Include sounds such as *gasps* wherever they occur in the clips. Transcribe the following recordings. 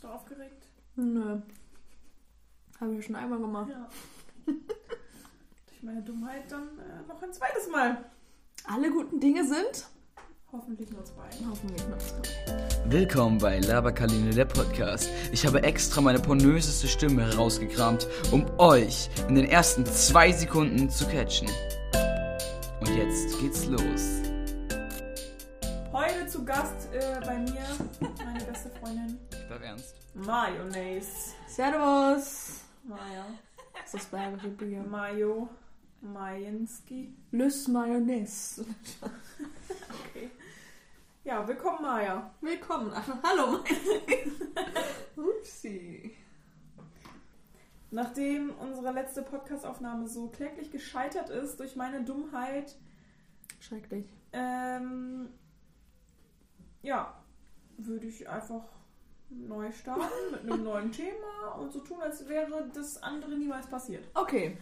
Bist du aufgeregt? Nö. Habe ich ja schon einmal gemacht. Ja. *laughs* Durch meine Dummheit dann äh, noch ein zweites Mal. Alle guten Dinge sind? Hoffentlich nur zwei. Hoffentlich noch zwei. Willkommen bei Laberkaline der Podcast. Ich habe extra meine pornöseste Stimme herausgekramt, um euch in den ersten zwei Sekunden zu catchen. Und jetzt geht's los. Heute zu Gast äh, bei mir Mayonnaise. Servus. Maja. Das ist bergische Bier. Mayo. Majinski. Lys Mayonnaise. Okay. Ja, willkommen Maja. Willkommen. Ach, hallo, mein Upsi. Nachdem unsere letzte Podcastaufnahme so kläglich gescheitert ist durch meine Dummheit, Schrecklich. ähm, ja, würde ich einfach neu starten mit einem neuen *laughs* Thema und so tun, als wäre das andere niemals passiert. Okay,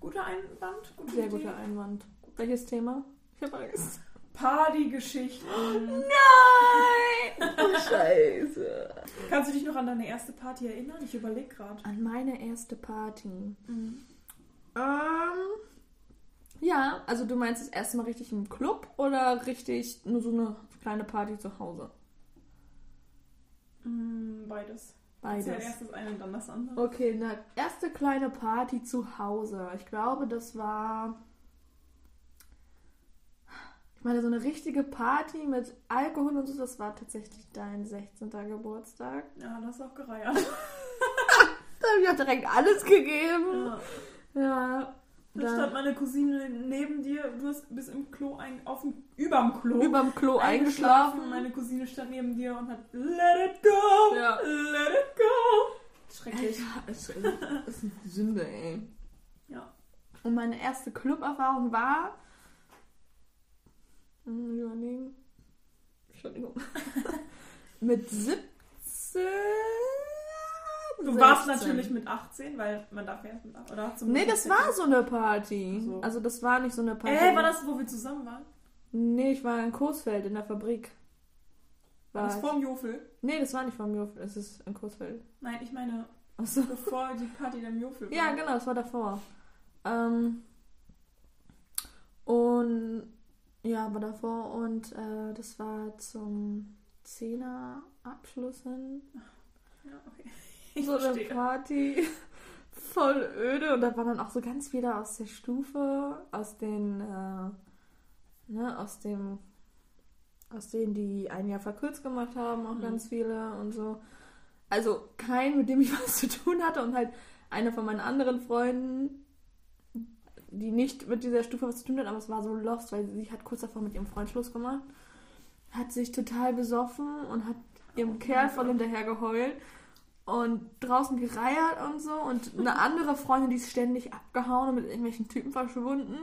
Guter Einwand, gute sehr Idee. guter Einwand. Welches Thema? Ich habe Angst. Partygeschichten. *gasps* Nein! *laughs* Scheiße. Kannst du dich noch an deine erste Party erinnern? Ich überlege gerade. An meine erste Party. Mhm. Ähm, ja, also du meinst das erste Mal richtig im Club oder richtig nur so eine kleine Party zu Hause? Mm, Beides. Beides. Erzähl erst das eine und dann das andere. Okay, eine erste kleine Party zu Hause. Ich glaube, das war. Ich meine, so eine richtige Party mit Alkohol und so, das war tatsächlich dein 16. Geburtstag. Ja, das ist auch gereiert. *laughs* Da habe ich auch direkt alles gegeben. Ja. Ja. Da Dann stand meine Cousine neben dir, du hast bis im Klo ein, auf dem, überm Klo überm Klo eingeschlafen. eingeschlafen. Meine Cousine stand neben dir und hat Let it go, Ja. let it go. Schrecklich. Alter, das ist eine Sünde, ey. Ja. Und meine erste Club-Erfahrung war. Überlegen. Entschuldigung. *laughs* Mit 17. Du warst 16. natürlich mit 18, weil man darf ja erst mit 18. Oder zum Nee, das war so eine Party. So. Also das war nicht so eine Party. Äh, war das, wo wir zusammen waren? Nee, ich war in Coesfeld in der Fabrik. War das ich. vorm Jofel? Nee, das war nicht vom Jofel, das ist in Coesfeld. Nein, ich meine, Achso. bevor die Party im Jofel war. Ja, genau, das war davor. Ähm, und ja, war davor und äh, das war zum Zehner-Abschluss hin. Ja, okay. Ich so eine verstehe. Party. *laughs* Voll öde. Und da waren dann auch so ganz viele aus der Stufe, aus den, äh, ne, aus dem, aus denen, die ein Jahr verkürzt gemacht haben, auch Mhm. ganz viele und so. Also kein, mit dem ich *laughs* was zu tun hatte und halt eine von meinen anderen Freunden, die nicht mit dieser Stufe was zu tun hat, aber es war so lost, weil sie hat kurz davor mit ihrem Freund Schluss gemacht, hat sich total besoffen und hat ihrem Kerl voll hinterher geheult und draußen gereiert und so. Und eine andere Freundin, die ist ständig abgehauen und mit irgendwelchen Typen verschwunden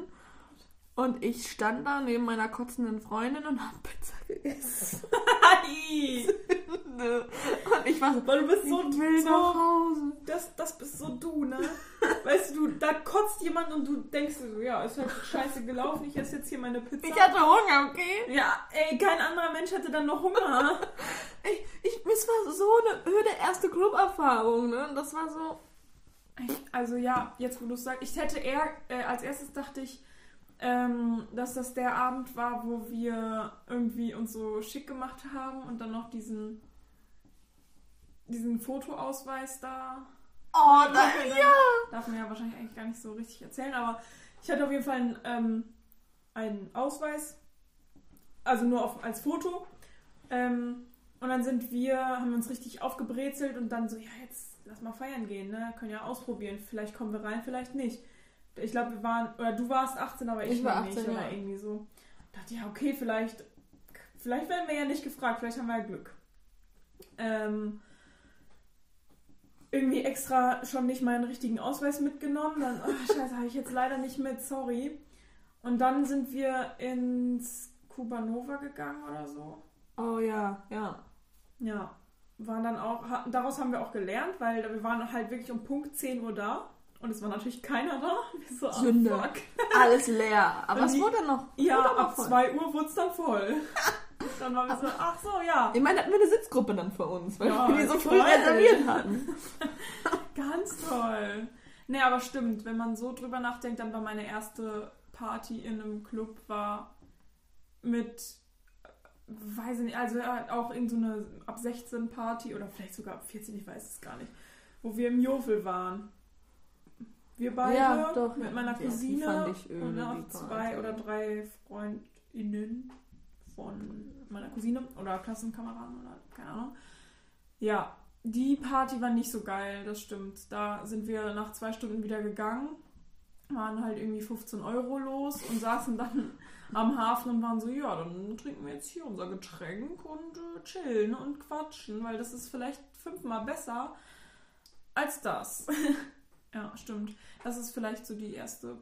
und ich stand da neben meiner kotzenden Freundin und hab Pizza gegessen. Hi! *laughs* *laughs* Und ich war so, Weil du bist so, ich will so nach Hause. das, das bist so du, ne? Weißt du, da kotzt jemand und du denkst so, ja, ist halt scheiße gelaufen, ich esse jetzt hier meine Pizza. Ich hatte Hunger, okay? ja, ey, kein anderer Mensch hätte dann noch Hunger. *laughs* Ich, ich, es war so eine öde erste Club-Erfahrung, ne? Und das war so, Ich, also ja, jetzt wo du es sagst, ich hätte eher, äh, als erstes dachte ich, ähm, dass das der Abend war, wo wir irgendwie uns so schick gemacht haben und dann noch diesen, diesen Fotoausweis da. oh, nein, dann ja. Darf man ja wahrscheinlich eigentlich gar nicht so richtig erzählen, aber ich hatte auf jeden Fall einen, ähm, einen Ausweis, also nur auf, als Foto. Ähm, und dann sind wir, haben uns richtig aufgebrezelt und dann so, ja, jetzt lass mal feiern gehen, ne? Können ja ausprobieren. Vielleicht kommen wir rein, vielleicht nicht. Ich glaube, wir waren, oder du warst 18, aber ich, Ich war noch nicht, 18, oder ja. irgendwie so. dachte, ja, okay, vielleicht, vielleicht werden wir ja nicht gefragt, vielleicht haben wir ja Glück. Ähm, irgendwie extra schon nicht meinen richtigen Ausweis mitgenommen. Dann, oh, *laughs* scheiße, habe ich jetzt leider nicht mit, sorry. Und dann sind wir ins Kubanova gegangen oder so. Oh ja, ja. Ja, waren dann auch, daraus haben wir auch gelernt, weil wir waren halt wirklich um Punkt 10 Uhr da. Und es war natürlich keiner da. *laughs* Wir so, ah, Sünde. fuck. Alles leer. *laughs* Aber Und es die- wurde noch. Ja, wurde ab voll. 2 Uhr wurde es dann voll. *laughs* Dann waren wir so, ach so, ja. Ich meine, hatten wir eine Sitzgruppe dann für uns, weil Ja, wir die so früh reserviert hatten. Ganz toll. Nee, aber stimmt, wenn man so drüber nachdenkt, dann war meine erste Party in einem Club war mit, weiß ich nicht, also auch irgend so eine ab 16 Party oder vielleicht sogar ab 14, ich weiß es gar nicht, wo wir im Jofel waren. Wir beide Ja, doch, mit meiner Cousine öde, und noch zwei oder drei FreundInnen von meiner Cousine oder Klassenkameraden oder keine Ahnung. Ja, die Party war nicht so geil, das stimmt. Da sind wir nach zwei Stunden wieder gegangen, waren halt irgendwie 15 Euro los und saßen dann *laughs* am Hafen und waren so, ja, dann trinken wir jetzt hier unser Getränk und äh, chillen und quatschen, weil das ist vielleicht fünfmal besser als das. *laughs* ja, stimmt. Das ist vielleicht so die erste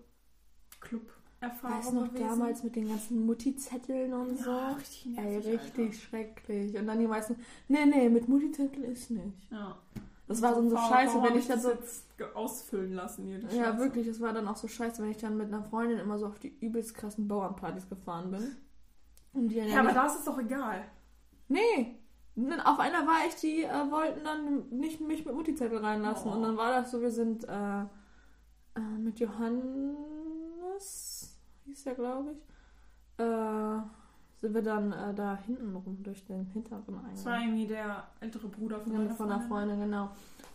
Club-Erfahrung Weißt noch gewesen. damals mit den ganzen Mutti-Zetteln und so? Ja, richtig Ey, nervig, richtig schrecklich. Und dann die meisten, nee, nee, mit Mutti-Zettel ist nicht. Alter. Ja. Das war so, so Warum- scheiße, wenn ich dann das so. jetzt ausfüllen lassen hier Ja, wirklich, das war dann auch so scheiße, wenn ich dann mit einer Freundin immer so auf die übelst krassen Bauernpartys gefahren bin. Und die dann Ja, aber da ist es doch egal. Nee. Auf einer war ich, die äh, wollten dann nicht mich mit Mutti-Zettel reinlassen. Oh. Und dann war das so, wir sind äh, äh, mit Johannes, hieß der, glaube ich, äh, sind wir dann äh, da hinten rum durch den hinteren Das war Eingang. irgendwie der ältere Bruder von meiner von einer Freundin. Genau.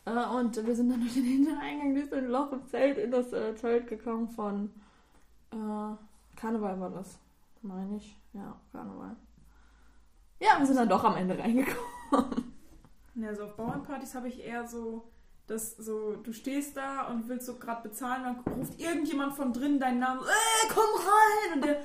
Äh, und wir sind dann durch den hinteren Eingang durch so ein Loch im Zelt in das Zelt gekommen von Karneval war das, meine ich. Ja, Karneval. Ja, wir sind dann doch am Ende reingekommen. Ja, so auf Bauernpartys habe ich eher so, dass so, du stehst da und willst so gerade bezahlen, dann ruft irgendjemand von drinnen deinen Namen, äh, komm rein! Und der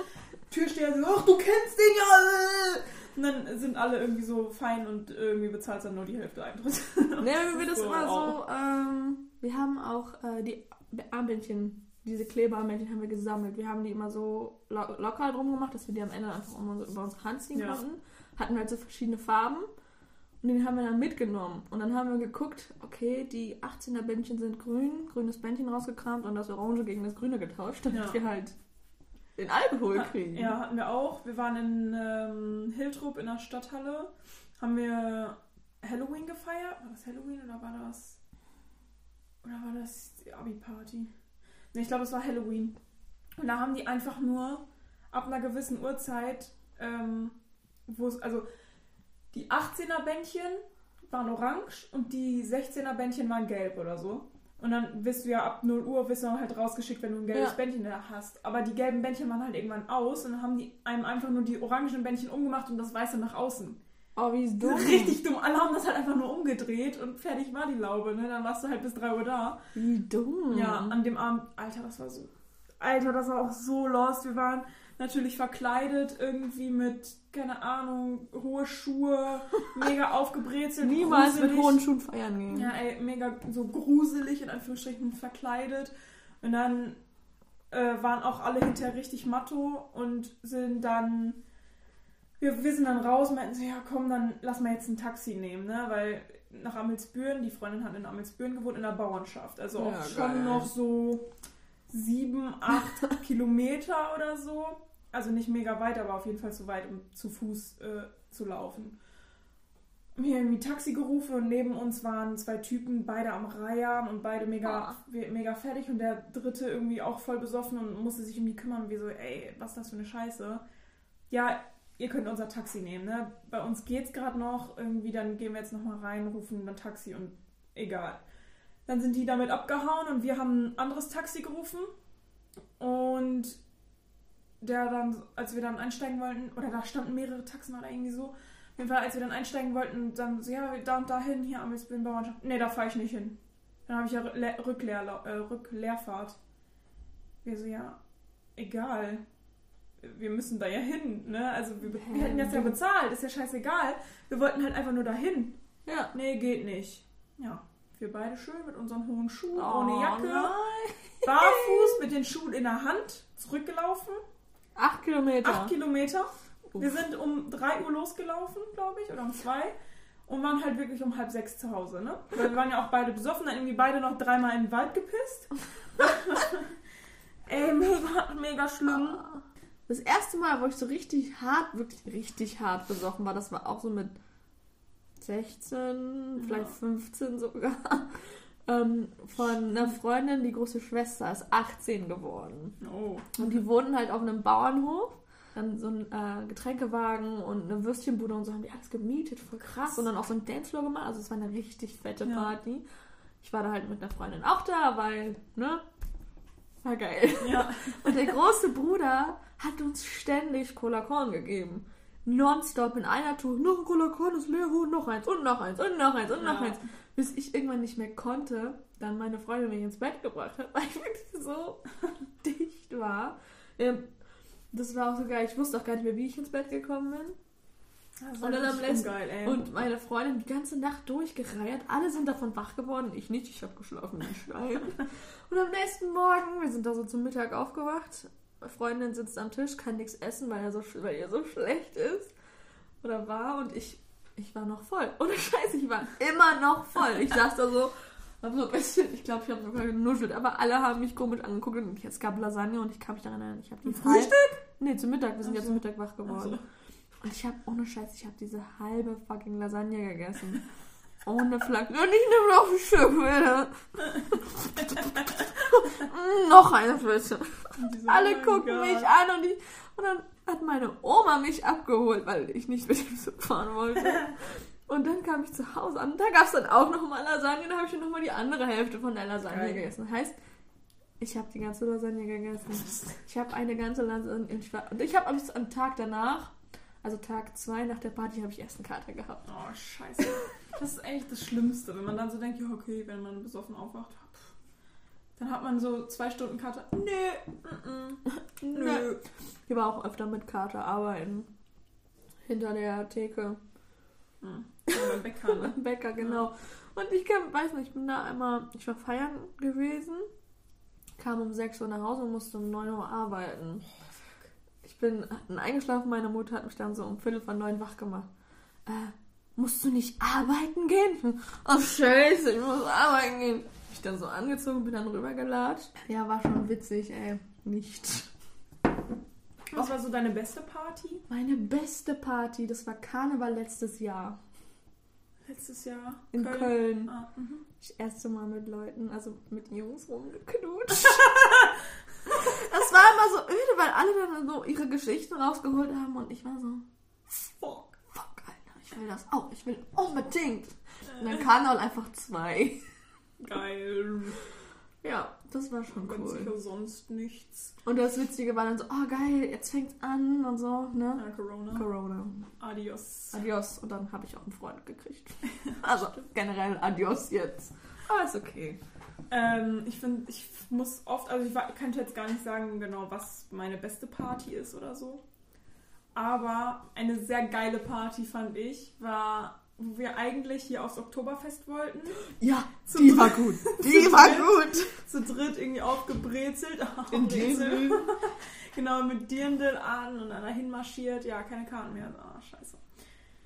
Türsteher so, ach, du kennst den ja! Äh. Und dann sind alle irgendwie so fein und irgendwie bezahlst dann nur die Hälfte Eintritt. *laughs* Ne, wir das So, immer so, ähm, wir haben auch äh, die Armbändchen, diese Klebearmbändchen haben wir gesammelt. Wir haben die immer so lo locker drum gemacht, dass wir die am Ende einfach um unsere, über unsere Hand ziehen Ja. konnten. Hatten wir halt so verschiedene Farben und den haben wir dann mitgenommen. Und dann haben wir geguckt, okay, die 18er Bändchen sind grün, grünes Bändchen rausgekramt und das Orange gegen das Grüne getauscht, damit Ja. wir halt den Alkohol kriegen. Ja, hatten wir auch. Wir waren in ähm, Hiltrup in der Stadthalle. Haben wir Halloween gefeiert? War das Halloween oder war das. Oder war das die Abi-Party? Ne, ich glaube, es war Halloween. Und da haben die einfach nur ab einer gewissen Uhrzeit, ähm, wo es. Also, die 18er-Bändchen waren orange und die 16er-Bändchen waren gelb oder so. Und dann wirst du ja ab 0 Uhr wirst du halt rausgeschickt, wenn du ein gelbes Ja. Bändchen da hast. Aber die gelben Bändchen waren halt irgendwann aus und dann haben die einem einfach nur die orangen Bändchen umgemacht und das weiße nach außen. Oh, wie ist dumm. Richtig dumm. Alle haben das halt einfach nur umgedreht und fertig war die Laube. Ne? Dann warst du halt bis 3 Uhr da. Wie dumm. Ja, an dem Abend, Alter, das war so. Alter, das war auch so lost. Wir waren natürlich verkleidet, irgendwie mit, keine Ahnung, hohe Schuhe, *laughs* mega aufgebrezelt. Niemals mit gruselig. hohen Schuhen feiern gehen. Ja, ey, mega so gruselig, in Anführungsstrichen, verkleidet. Und dann äh, waren auch alle hinterher richtig matto und sind dann. Wir, wir sind dann raus und meinten so, ja komm, dann lass mal jetzt ein Taxi nehmen, ne? Weil nach Amelsbüren, die Freundin hat in Amelsbüren gewohnt, in der Bauernschaft. Also auch Ja, schon geil. noch so sieben, acht *laughs* Kilometer oder so. Also nicht mega weit, aber auf jeden Fall zu weit, um zu Fuß äh, zu laufen. Mir irgendwie Taxi gerufen und neben uns waren zwei Typen, beide am Reiern und beide mega, we- mega fertig und der dritte irgendwie auch voll besoffen und musste sich um die kümmern, wie so, ey, was ist das für eine Scheiße? Ja, ihr könnt unser Taxi nehmen, ne? Bei uns geht's gerade noch, irgendwie, dann gehen wir jetzt nochmal rein, rufen ein Taxi und egal. Dann sind die damit abgehauen und wir haben ein anderes Taxi gerufen und der dann, als wir dann einsteigen wollten, oder da standen mehrere Taxen oder irgendwie so, auf jeden Fall, als wir dann einsteigen wollten, dann so, ja, da und dahin, hier am Bauernschaft. Nee, da fahre ich nicht hin. Dann habe ich ja Le äh, Rückleerfahrt. Wir so, ja, egal. Wir müssen da ja hin, ne? Also wir, wir hätten das ja bezahlt, ist ja scheißegal. Wir wollten halt einfach nur dahin. Ja. Nee, geht nicht. Ja, wir beide schön mit unseren hohen Schuhen, Oh, ohne Jacke, nein. *laughs* barfuß mit den Schuhen in der Hand, zurückgelaufen. Acht Kilometer. Acht Kilometer. Wir Uff. sind um 3 Uhr losgelaufen, glaube ich, oder um 2. Und waren halt wirklich um halb sechs zu Hause, ne? Weil wir waren ja auch beide besoffen, dann irgendwie beide noch dreimal in den Wald gepisst. *laughs* Ey, mega, mega schlimm. Das erste Mal, wo ich so richtig hart, wirklich richtig hart besoffen war, das war auch so mit 16, vielleicht 15 sogar. *laughs* Ähm, von einer Freundin, die große Schwester ist 18 geworden. Oh. Und die wohnen halt auf einem Bauernhof. Dann so ein äh, Getränkewagen und eine Würstchenbude und so haben die alles gemietet, voll krass. Und dann auch so ein Dancefloor gemacht. Also es war eine richtig fette Ja. Party. Ich war da halt mit einer Freundin auch da, weil, ne? War geil. Ja. *laughs* Und der große Bruder hat uns ständig Cola Korn gegeben. Nonstop in einer Tour. Noch ein Cola Korn ist leer, noch eins und noch eins und noch eins und noch Ja. eins. Bis ich irgendwann nicht mehr konnte, dann meine Freundin mich ins Bett gebracht hat, *laughs* weil ich wirklich so *laughs* dicht war. Ähm, das war auch so geil. Ich wusste auch gar nicht mehr, wie ich ins Bett gekommen bin. Das Und dann am letzten- geil, ey. Und meine Freundin die ganze Nacht durchgereiert. Alle sind davon wach geworden. Ich nicht. Ich habe geschlafen wie ein Stein. Und am nächsten Morgen, wir sind da so zum Mittag aufgewacht. Freundin sitzt am Tisch, kann nichts essen, weil, er so, weil ihr so schlecht ist. Oder war. Und ich, ich war noch voll. *laughs* Ohne Scheiß, ich war immer noch voll. Ich saß da so, hab so ein bisschen, ich glaube, ich habe sogar genuschelt. Aber alle haben mich komisch angeguckt. Und es gab Lasagne und ich kann mich daran erinnern, ich habe die Frühstück? Nee, zum Mittag. Wir sind Ach ja zum Mittag wach geworden. Und ich habe ohne Scheiß, ich habe diese halbe fucking Lasagne gegessen. Ohne Flagge. Und ich nehme noch ein Stück wieder. *laughs* Noch eine so, Alle oh gucken mich an und, ich, und dann hat meine Oma mich abgeholt, weil ich nicht mit dem Zug fahren wollte. Und dann kam ich zu Hause an. Da gab es dann auch noch mal Lasagne. Da habe ich dann noch mal die andere Hälfte von der Lasagne Geil. gegessen. Heißt, ich habe die ganze Lasagne gegessen. Ich habe eine ganze Lasagne. Und ich, war, und ich habe am am Tag danach, also Tag zwei nach der Party, habe ich erst einen Kater gehabt. Oh, scheiße. *laughs* Das ist eigentlich das Schlimmste, wenn man dann so denkt, ja, okay, wenn man besoffen aufwacht, pff, dann hat man so zwei Stunden Karte. Nö, mm, mm, nö. Ich war auch öfter mit Kater arbeiten. Hinter der Theke. Hm. Ja, beim Bäcker, ne? *laughs* Beim Bäcker, genau. Und ich kam, weiß nicht, ich bin da einmal, ich war feiern gewesen, kam um 6 Uhr nach Hause und musste um 9 Uhr arbeiten. Ich bin hatten eingeschlafen, meine Mutter hat mich dann so um Viertel von neun wach gemacht. Äh, musst du nicht arbeiten gehen? Oh scheiße, ich muss arbeiten gehen. Ich dann so angezogen, bin dann rübergelatscht. Ja, war schon witzig, ey. Nicht. Was war so deine beste Party? Meine beste Party, das war Karneval letztes Jahr Letztes Jahr? in Köln. Ah, mhm. Das erste Mal mit Leuten, also mit Jungs rumgeknutscht. *laughs* das war immer so öde, weil alle dann so ihre Geschichten rausgeholt haben und ich war so, Fuck. Ich will das auch, ich will unbedingt. Und dann Karneval einfach zwei. *laughs* Geil. Ja, das war schon Ganz cool. sicher sonst nichts. Und das Witzige war dann so, oh geil, jetzt fängt's an und so, ne? Ah, Corona. Corona. Adios. Adios. Und dann habe ich auch einen Freund gekriegt. *laughs* Also generell Adios jetzt. Aber ist okay. Ähm, ich finde, ich muss oft, also ich kann jetzt gar nicht sagen, genau, was meine beste Party ist oder so. Aber eine sehr geile Party fand ich, war, wo wir eigentlich hier aufs Oktoberfest wollten. Ja, Zu die dritt- war gut. *laughs* Die war gut. Zu dritt irgendwie aufgebrezelt. *laughs* In. Dirndl. *laughs* Genau, mit Dirndl an und dann dahin marschiert. Ja, keine Karten mehr. Ah, scheiße.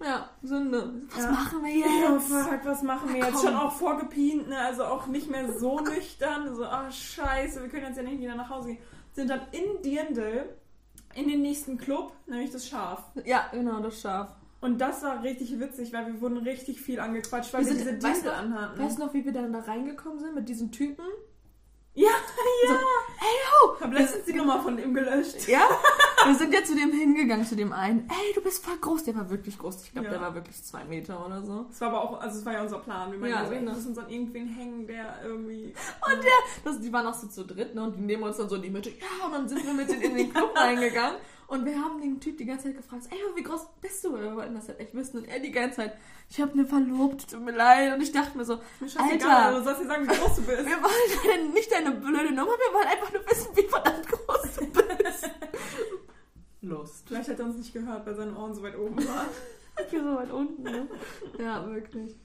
Ja, Sünde. Was Ja. machen wir Ja, jetzt? fuck, was machen wir Ah, jetzt? Schon auch vorgepient, ne? Also auch nicht mehr so nüchtern. So, ah, scheiße, wir können jetzt ja nicht wieder nach Hause gehen. Sind dann in Dirndl in den nächsten Club, nämlich das Schaf. Ja, genau, das Schaf. Und das war richtig witzig, weil wir wurden richtig viel angequatscht, weil Wir wir, sind- diese weißt du Dirndl noch- anhatten. Weißt du noch, wie wir dann da reingekommen sind mit diesen Typen? Ja, So, ja. hey, ho! Ich habe letztens die Nummer von ihm gelöscht. Ja? *laughs* Wir sind ja zu dem hingegangen, zu dem einen. Ey, du bist voll groß. Der war wirklich groß. Ich glaube, Ja. der war wirklich zwei Meter oder so. Das war aber auch, also es war ja unser Plan. Wir meinten, Ja, so, ey, wir müssen uns an irgendwen hängen, der irgendwie. Und der, das, die waren auch so zu dritt, ne? Und die nehmen uns dann so in die Mitte. Ja, und dann sind wir mit denen in den Club *laughs* reingegangen. Und wir haben den Typ die ganze Zeit gefragt, ey, wie groß bist du? Wir wollten das halt echt wissen. Und er die ganze Zeit, ich habe eine Verlobte, tut mir leid. Und ich dachte mir so, Mir Alter. du sollst dir sagen, wie groß du bist. wir wollen nicht deine blöde Nummer, wir wollen einfach nur wissen, wie verdammt groß du bist. Lust. Vielleicht hat er uns nicht gehört, weil seine Ohren so weit oben waren. *laughs* Hier so weit unten, ne? Ja, wirklich.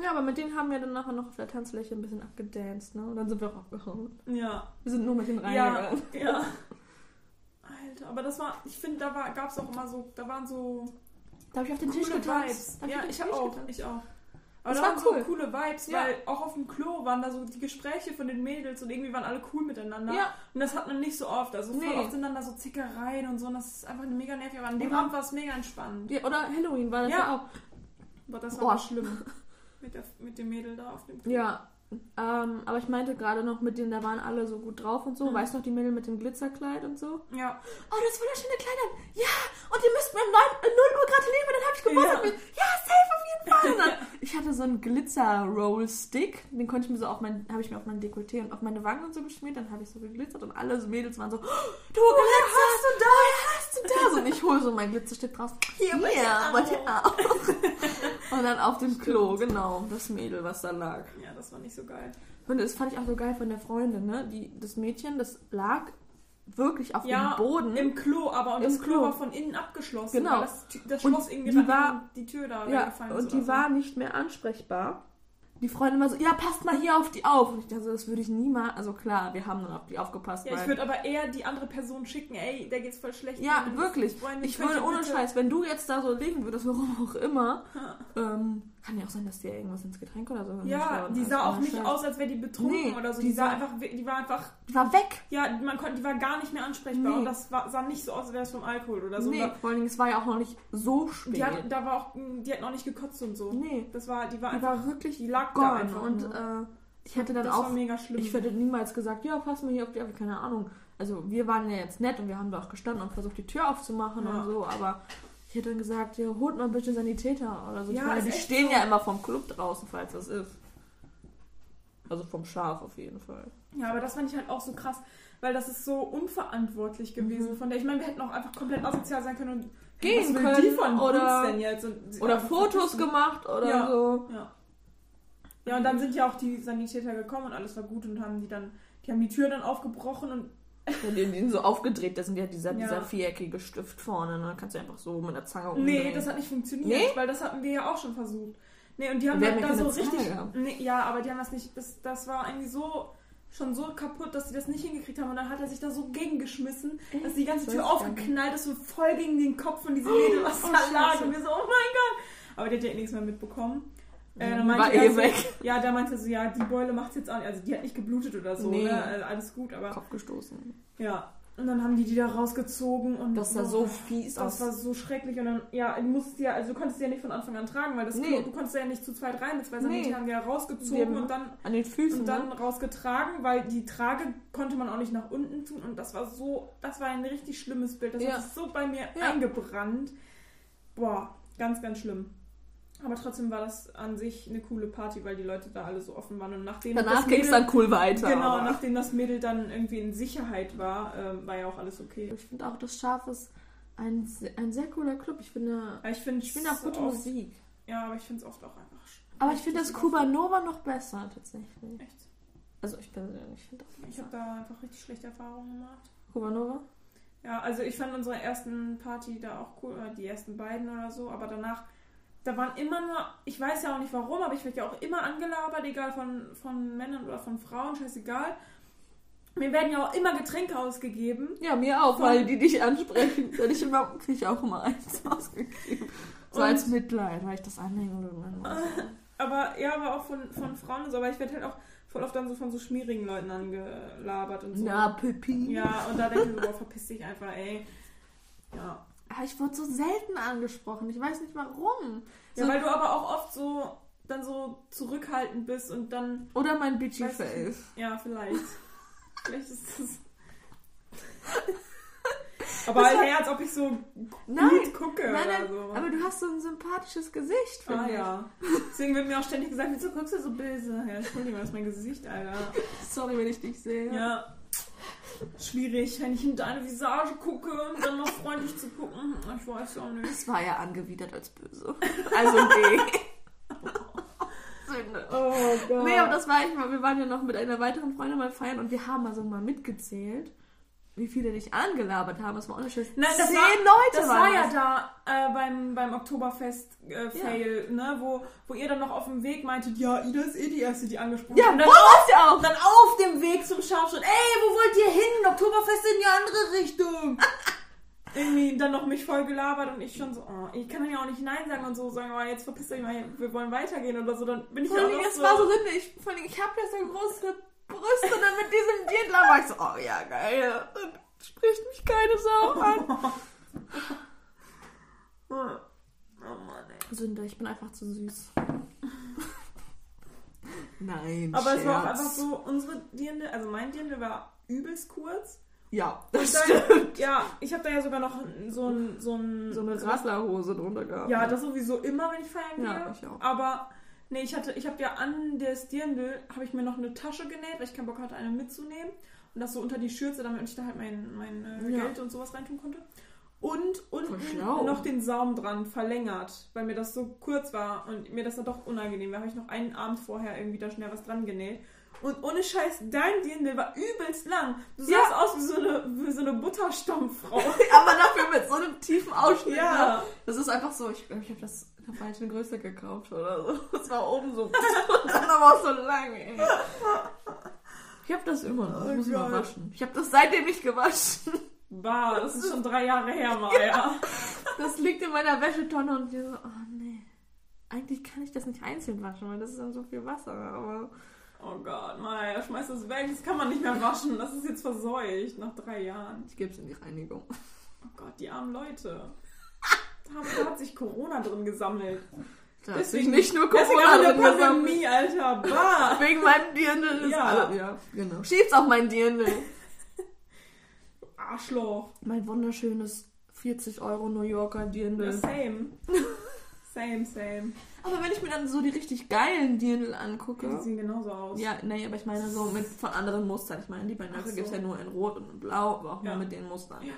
Ja, aber mit denen haben wir dann nachher noch auf der Tanzfläche ein bisschen abgedanced, ne? Und dann sind wir auch abgehauen. Ja. Wir sind nur mit denen Ja, reingegangen. ja. Alter, aber das war, ich finde, da war, gab es auch immer so, da waren so Da habe ich auf den Tisch getanzt. Ja, ich Tisch auch, getanzt. ich auch. Aber Das da war waren cool. so coole Vibes, Ja. weil auch auf dem Klo waren da so die Gespräche von den Mädels und irgendwie waren alle cool miteinander. Ja. Und das hat man nicht so oft. Also voll Nee. oft sind dann da so Zickereien und so und das ist einfach eine mega nervig. Aber an dem Abend war es mega entspannt. Ja, oder Halloween war das ja, auch. Aber das war Boah. schlimm. Mit, der, mit dem Mädel da auf dem Klo. Ja. Ähm, aber ich meinte gerade noch mit denen, da waren alle so gut drauf und so. Mhm. Weißt du noch, die Mädel mit dem Glitzerkleid und so? Ja. Oh, das war das schöne Kleid an. Ja, und ihr müsst mir um 9, äh, 0 Uhr gratulieren, weil dann habe ich Geburtstag. Ja. Ja. safe auf jeden Fall. *laughs* Dann, ich hatte so einen Glitzer-Roll-Stick, den konnte ich mir so auf mein, habe ich mir auf mein Dekolleté und auf meine Wangen und so geschmiert. Dann habe ich so geglitzert und alle so Mädels waren so, oh, du glitzerst du da, woher hast du das? Und ich hole so mein Glitzerstick raus. Hier, bei dir bei auch. *laughs* Und dann auf dem Klo, genau, das Mädel, was da lag. Ja, das war nicht so geil. Und das fand ich auch so geil von der Freundin, ne? Die, das Mädchen, das lag wirklich auf Ja, dem Boden. Im Klo, aber und Im das Klo Klo. war von innen abgeschlossen. Genau. Das, das Und Schloss irgendwie die war- die Tür da ja, und die war nicht mehr ansprechbar. Die Freundin war so, ja, passt mal hier auf die auf. Und ich dachte, so, das würde ich niemals, also klar, wir haben dann auf die aufgepasst. Ja, ich würde aber eher die andere Person schicken, ey, der geht's voll schlecht. ja wirklich. Freundin, Ich würde ohne bitte- Scheiß, wenn du jetzt da so liegen würdest, warum auch immer, ähm, kann ja auch sein, dass dir irgendwas ins Getränk oder so Ja, die sah auch nicht aus, als wäre die betrunken Nee, oder so. die Die, sah sah- einfach, die war einfach, Die war weg. ja, man konnte, die war gar nicht mehr ansprechbar Nee. und das war, sah nicht so aus, als wäre es vom Alkohol oder so. nee, vor allen Dingen, es war ja auch noch nicht so da, spät. die hat, da war auch, die hat noch nicht gekotzt und so. nee, Das war, die war die einfach, war wirklich die lag da gone. einfach Und nur. äh, ich hätte dann das auch war mega schlimm. Ich hätte niemals gesagt, ja, pass mal hier auf die keine Ahnung. Also wir waren ja jetzt nett und wir haben da auch gestanden und versucht, die Tür aufzumachen Ja. und so, aber ich hätte dann gesagt, ja, holt mal bitte Sanitäter oder so. Ja, ich meine, die stehen so. ja immer vom Club draußen, falls das ist. Also vom Schaf auf jeden Fall. Ja, aber das fand ich halt auch so krass, weil das ist so unverantwortlich gewesen Mhm. von der. Ich meine, wir hätten auch einfach komplett asozial sein können und Gehen will die können von oder- uns denn jetzt? Und Oder Fotos verpissen. gemacht oder Ja. so. Ja. Ja, und dann sind ja auch die Sanitäter gekommen und alles war gut und haben die dann, die haben die Tür dann aufgebrochen und Und die, die sind so aufgedreht, das sind ja dieser, Ja. dieser viereckige Stift vorne, ne? Kannst du einfach so mit der Zange nee, umdrehen. das hat nicht funktioniert, Nee? weil das hatten wir ja auch schon versucht. Nee, und die haben halt da so Zange richtig. Nee, ja, aber die haben das nicht. Das, das war irgendwie so schon so kaputt, dass sie das nicht hingekriegt haben. Und dann hat er sich da so gegengeschmissen, dass die ganze Tür aufgeknallt ist, so voll gegen den Kopf von diesem Mädel, was oh, da lag. Und wir so, oh mein Gott. Aber die hat ja nichts mehr mitbekommen. Äh, Ja, dann meinte war er eh so, weg. Ja, da meinte er so, ja, die Beule macht's jetzt auch nicht. Also die hat nicht geblutet oder so, Nee. ne? Also alles gut, aber Kopf gestoßen. ja. Und dann haben die die da rausgezogen und Das sah oh, so fies das aus. war so schrecklich und dann, ja, du musstest ja, also du konntest ja nicht von Anfang an tragen, weil das Nee. Klo, du konntest ja nicht zu zweit rein, das Nee. nee. haben wir ja rausgezogen und dann, An den Füßen, und dann ne? rausgetragen, weil die Trage konnte man auch nicht nach unten tun und das war so, das war ein richtig schlimmes Bild, das Ja. hat sich so bei mir Ja. eingebrannt. Boah, ganz, ganz schlimm. Aber trotzdem war das an sich eine coole Party, weil die Leute da alle so offen waren und nachdem Danach das ging es dann cool weiter. Genau, aber- nachdem das Mädel dann irgendwie in Sicherheit war, ähm, war ja auch alles okay. Ich finde auch, das Schaf ist ein, ein sehr cooler Club. Ich finde, ich finde ich finde auch gute oft, Musik. Ja, aber ich finde es oft auch einfach. sch- Aber ich finde das richtig Cuba überfüllt. Nova noch besser, tatsächlich. Echt. Also ich persönlich finde das Ich besser. habe da einfach richtig schlechte Erfahrungen gemacht. Cuba Nova? Ja, also ich fand unsere ersten Party da auch cool, die ersten beiden oder so, aber danach, da waren immer nur, ich weiß ja auch nicht warum, aber ich werde ja auch immer angelabert, egal von, von Männern oder von Frauen, scheißegal. Mir werden ja auch immer Getränke ausgegeben. Ja, mir auch, Von- weil die dich ansprechen. Werde ich immer, kriege ich auch immer eins *laughs* ausgegeben. So Und- als Mitleid, weil ich das anhänge. Aber ja, aber auch von, von Frauen und so, aber ich werde halt auch voll oft dann so von so schmierigen Leuten angelabert und so. Na, Pippi. Ja, und da denke ich so, boah, verpiss dich einfach, ey. Ja. Aber ich wurde so selten angesprochen. Ich weiß nicht warum. Ja, So- weil du aber auch oft so dann so zurückhaltend bist und dann Oder mein Bitchy Face. Ja, vielleicht. *laughs* vielleicht ist das. *laughs* Aber Das halt eher, als ob ich so Nein, gut gucke nein, nein, oder so. aber du hast so ein sympathisches Gesicht, finde ah ich. ja. Deswegen wird mir auch ständig gesagt, wieso guckst du so böse? Ja, Entschuldigung, das ist mein Gesicht, Alter. *laughs* Sorry, wenn ich dich sehe. Ja. Schwierig, wenn ich in deine Visage gucke und dann noch freundlich zu gucken. Ich weiß auch nicht. Es war ja angewidert als böse. Also nee. Sünde. Oh Gott. Nee, aber das war ich mal. Wir waren ja noch mit einer weiteren Freundin mal feiern und wir haben also mal mitgezählt, wie viele dich angelabert haben. Das war unterschiedlich. Nein, das Zehn war, Leute Das waren war ja das. da äh, beim, beim Oktoberfest-Fail, ne? Wo, wo ihr dann noch auf dem Weg meintet, ja, Ida ist eh die Erste, die angesprochen Ja, hat. Und dann, war's ja auch. dann auf dem Weg zum Schafschritt, ey, wo wollt ihr hin? Oktoberfest in die andere Richtung. *laughs* irgendwie dann noch mich voll gelabert und ich schon so, oh, ich kann dann ja auch nicht Nein sagen und so sagen, aber jetzt verpisst euch mal, wir wollen weitergehen oder so, dann bin ich Vor auch so, war so. Ich, vor allem, ich habe ja so große Brüste und dann mit diesem Dirndl war ich so, oh ja, geil. Dann spricht mich keine Sau an. oh Mann, ey. Sünder, ich bin einfach zu süß. Nein, Aber es war auch Scherz. einfach so, unsere Dirndl, also mein Dirndl war übelst kurz. Ja, Und das dann, stimmt. ja, ich habe da ja sogar noch so ein, so ein, So eine Radlerhose drunter gehabt. Ja, das sowieso immer, wenn ich feiern gehe. Ja, ich auch. Aber nee, ich hatte, ich habe ja an der Dirndl habe ich mir noch eine Tasche genäht, weil ich keinen Bock hatte, eine mitzunehmen und das so unter die Schürze, damit ich da halt mein, mein äh, Ja. Geld und sowas reintun konnte. Und unten noch den Saum dran verlängert, weil mir das so kurz war und mir das dann doch unangenehm war. Habe ich noch einen Abend vorher irgendwie da schnell was dran genäht. Und ohne Scheiß, dein Dirndl war übelst lang. Du Ja. sahst aus wie so eine, wie so eine Butterstammfrau. *laughs* Aber dafür mit so einem tiefen Ausschnitt. Ja. ne? Das ist einfach so, ich glaube, ich habe das in der falschen Größe gekauft oder so. Das war oben so. *laughs* Und dann aber auch so lang, ey. Ich habe das immer noch. Ich muss Oh mal Gott. waschen. Ich habe das seitdem nicht gewaschen. Bah, das ist schon drei Jahre her, *laughs* Maja. Das liegt in meiner Wäschetonne und ich so, oh nee. Eigentlich kann ich das nicht einzeln waschen, weil das ist dann so viel Wasser. Aber Oh Gott, Maja, schmeiß das weg. Das kann man nicht mehr waschen. Das ist jetzt verseucht nach drei Jahren. ich gebe es in die Reinigung. Oh Gott, die armen Leute. Da hat, sich Corona drin gesammelt. Da Deswegen- sich nicht nur Corona drin gesammelt. Pandemie, Alter. Bah. *laughs* Wegen meinem Dirndl Ja. Ja, genau. Schieb's auf mein Dirndl. Arschloch. Mein wunderschönes 40 Euro New Yorker Ja, Dirndl. same. Same, same. Aber wenn ich mir dann so die richtig geilen Dirndl angucke. Die sehen genauso aus. Ja, nee, aber ich meine so mit von anderen Mustern. Ich meine, die bei Nöcke so. gibt es ja nur in Rot und in Blau, aber auch Ja. nur mit den Mustern. Ja.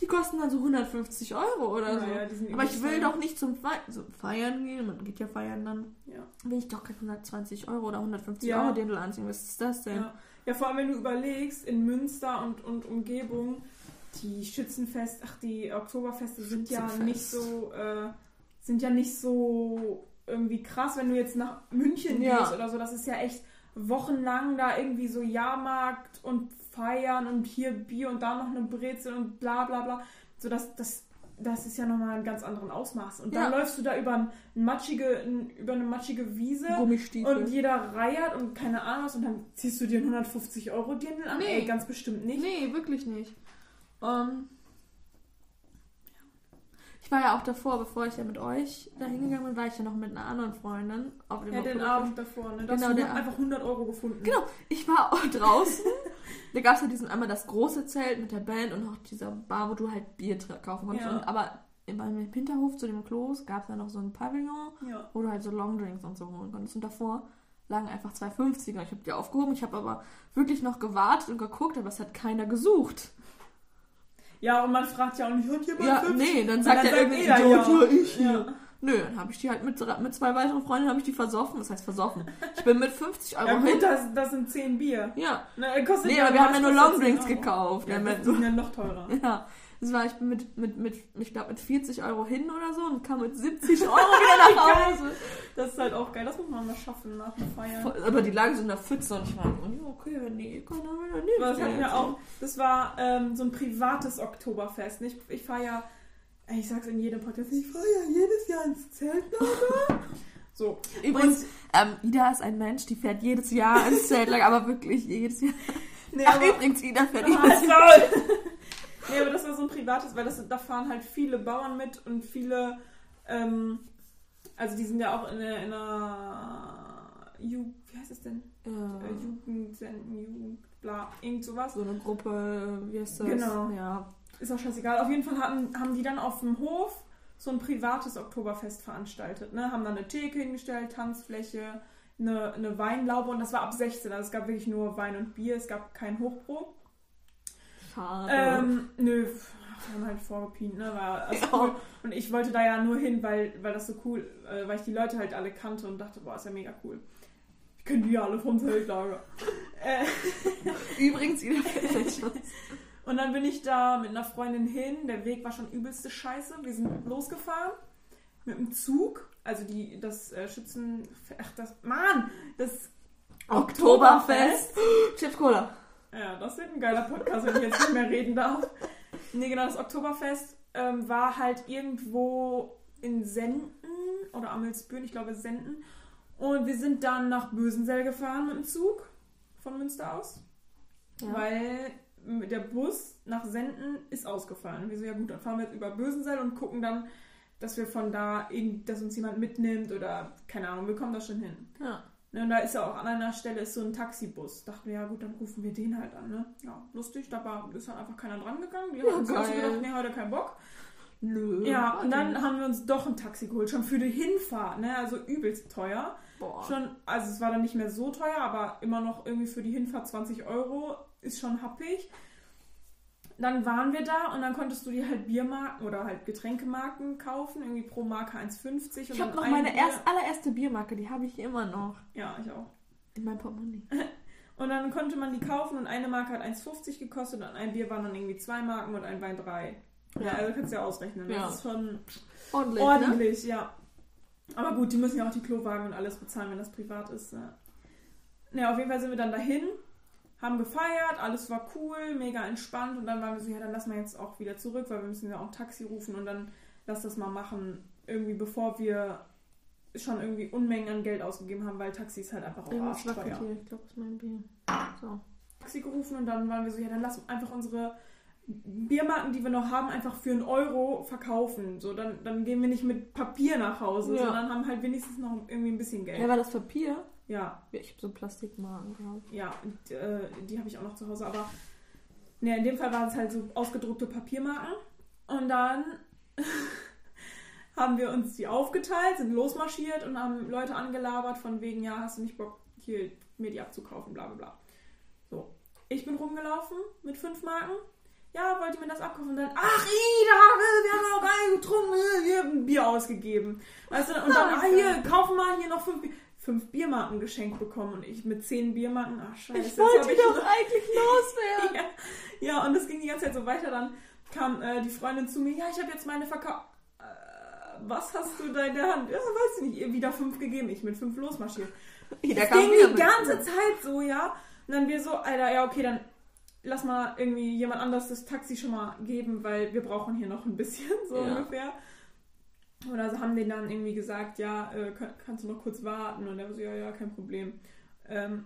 Die kosten dann so 150 Euro oder so. Naja, sind aber ich will doch nicht zum Fe so Feiern gehen, man geht ja feiern dann. Ja. Will ich doch kein 120 Euro oder 150 Ja. Euro Dirndl anziehen. Was ist das denn? Ja. ja, vor allem wenn du überlegst, in Münster und, und Umgebung, die Schützenfest, ach, die Oktoberfeste sind ja nicht so, äh, sind ja nicht so irgendwie krass, wenn du jetzt nach München Ja. gehst oder so. Das ist ja echt wochenlang da irgendwie so Jahrmarkt und feiern und hier Bier und da noch eine Brezel und bla bla bla. So, das, das, das ist ja nochmal ein ganz anderen Ausmaß. Und dann Ja. läufst du da über, ein matschige, über eine matschige Wiese und jeder reiert und keine Ahnung was und dann ziehst du dir einen 150 Euro Dirndl an? Nee. Ey, ganz bestimmt nicht. Nee, wirklich nicht. Ähm, ich war ja auch davor, bevor ich ja mit euch da hingegangen bin, war ich ja noch mit einer anderen Freundin auf dem Ja, den. Abend davor, ne? Da Genau, hast du einfach 100 Euro gefunden. Genau, ich war auch *laughs* draußen. da gab es ja diesen einmal das große Zelt mit der Band und noch dieser Bar, wo du halt Bier kaufen konntest. Ja. Aber meinem Hinterhof zu dem Klos gab es ja noch so ein Pavillon, Ja. wo du halt so Longdrinks und so holen konntest. Und davor lagen einfach zwei 50er. Ich habe die aufgehoben. Ich habe aber wirklich noch gewartet und geguckt, aber es hat keiner gesucht. Ja, und man fragt ja auch nicht, hat jemand Ja, 50? nee, dann sagt ja sagt irgendwie Idiot, ja. ja, ich hier. Ja. Nö, dann habe ich die halt mit, mit zwei weiteren Freundinnen habe ich die versoffen. Das heißt versoffen. Ich bin mit 50 Euro Ja hin. gut, das, das sind 10 Bier. Ja, Ne, kostet nee, aber wir haben ja nur Longdrinks 10 Euro? gekauft. Ja, Ja, mit, sind ja noch teurer. *laughs* ja, das war, ich bin mit, mit, mit ich glaube, mit 40 Euro hin oder so und kam mit 70 Euro wieder nach *laughs* Hause. Das ist halt auch geil, das muss man mal schaffen nach dem Feiern. Aber die lagen so in der Pfütze und ich war, okay, wenn die kann dann wieder nicht. Aber das hatten wir auch. Das war ähm, so ein privates Oktoberfest. Ich, ich fahre ja, ich sag's in jedem Podcast, ich fahre ja jedes Jahr ins Zeltlager. so. Übrigens, ähm, Ida ist ein Mensch, die fährt jedes Jahr ins Zeltlager, aber wirklich jedes Jahr. Nee, Ach, aber, übrigens, Ida fährt Ah, jedes Jahr. *laughs* Nee, aber das war so ein privates, weil das, da fahren halt viele Bauern mit und viele, ähm, also die sind ja auch in einer, in einer Ju wie heißt es denn? Äh, Ja. Jugendsenden, Jugend, bla, irgend sowas. So eine Gruppe, wie heißt das? Genau. Ja. Ist auch scheißegal. Auf jeden Fall hatten, haben die dann auf dem Hof so ein privates Oktoberfest veranstaltet. Ne? Haben dann eine Theke hingestellt, Tanzfläche, eine, eine Weinlaube und das war ab 16. Also es gab wirklich nur Wein und Bier, es gab kein Hochbrot. Schade. Ähm, nö, wir haben halt vorgepient, ne? War *laughs* also Ja. cool. Und ich wollte da ja nur hin, weil, weil das so cool, äh, weil ich die Leute halt alle kannte und dachte, boah, ist ja mega cool. Ich kenne die ja alle vom Zeltlager. *laughs* äh, Übrigens, *laughs* schon. und dann bin ich da mit einer Freundin hin. Der Weg war schon übelste Scheiße. Wir sind losgefahren mit dem Zug. Also die, das äh, Schützen... Ach, das... Mann! Das... Oktoberfest. Chips Cola. Ja, das wird ein geiler Podcast, wenn ich jetzt nicht mehr reden darf. Nee, genau, das Oktoberfest ähm, war halt irgendwo in Senden oder Amelsbüren, ich glaube Senden. Und wir sind dann nach Bösensell gefahren mit dem Zug von Münster aus. Ja. Weil der Bus nach Senden ist ausgefallen. Und wir so, ja gut, dann fahren wir jetzt über Bösensell und gucken dann, dass wir von da, irgend- dass uns jemand mitnimmt oder keine Ahnung, wir kommen da schon hin. Ja. Ne, und da ist ja auch an einer Stelle ist so ein Taxibus. Dachten wir, ja gut, dann rufen wir den halt an. Ne? Ja, lustig, da war, ist halt einfach keiner dran gegangen. Die Ja, haben uns gedacht, nee, heute kein Bock. Nö. Ja, und dann haben wir uns doch ein Taxi geholt, schon für die Hinfahrt, ne? Also übelst teuer. Boah. Schon, also es war dann nicht mehr so teuer, aber immer noch irgendwie für die Hinfahrt 20 Euro ist schon happig. Dann waren wir da und dann konntest du dir halt Biermarken oder halt Getränkemarken kaufen, irgendwie pro Marke 1,50. Ich habe noch ein meine Bier- erst, allererste Biermarke, die habe ich immer noch Ja, ich auch. in meinem Portemonnaie. *laughs* Und dann konnte man die kaufen und eine Marke hat 1,50 gekostet und ein Bier waren dann irgendwie zwei Marken und ein Wein drei. Ja, also kannst du ja ausrechnen. Ja. Das ist schon Ordentlich, Ne? ordentlich, ja. Aber gut, die müssen ja auch die Klowagen und alles bezahlen, wenn das privat ist. Ja. ja, auf jeden Fall sind wir dann dahin, haben gefeiert, alles war cool, mega entspannt und dann waren wir so, ja, dann lassen wir jetzt auch wieder zurück, weil wir müssen ja auch ein Taxi rufen und dann lass das mal machen, irgendwie bevor wir schon irgendwie Unmengen an Geld ausgegeben haben, weil Taxi ist halt einfach auch Irgendwas arschteuer. hier. Ich glaube, das ist mein Bier. So. Taxi gerufen und dann waren wir so, ja, dann lass einfach unsere Biermarken, die wir noch haben, einfach für einen Euro verkaufen. So, dann, dann gehen wir nicht mit Papier nach Hause, Ja. sondern haben halt wenigstens noch irgendwie ein bisschen Geld. Ja, war das Papier? Ja, ich habe so Plastikmarken gehabt. ja, und, äh, die habe ich auch noch zu Hause, aber ne, in dem Fall waren es halt so ausgedruckte Papiermarken. Und dann *laughs* haben wir uns die aufgeteilt, sind losmarschiert und haben Leute angelabert von wegen, ja, hast du nicht Bock, hier mir die abzukaufen, bla bla bla. So, ich bin rumgelaufen mit fünf Marken. Ja, wollt ihr mir das abkaufen? Und dann, ach, Ida, wir haben nicht getrunken, wir haben ein Bier ausgegeben. Weißt du, und dann, ah, hier, kaufen mal hier noch fünf, Bier- fünf Biermarken geschenkt bekommen. Und ich mit zehn Biermarken, ach, scheiße. Ich wollte ich doch noch- eigentlich loswerden. *laughs* ja, ja, und das ging die ganze Zeit so weiter. Dann kam äh, die Freundin zu mir, ja, ich habe jetzt meine verkauft. Äh, was hast du da in der Hand? Ja, weiß ich nicht, ihr wieder fünf gegeben. Ich mit fünf losmarschiert. *laughs* Jeder Das ging die ganze Zeit so, ja. Und dann wir so, Alter, ja, okay, dann lass mal irgendwie jemand anders das Taxi schon mal geben, weil wir brauchen hier noch ein bisschen, so Ja. ungefähr. Oder so haben denen dann irgendwie gesagt, ja, äh, kann, kannst du noch kurz warten? Und er so, ja, ja, kein Problem. Ähm,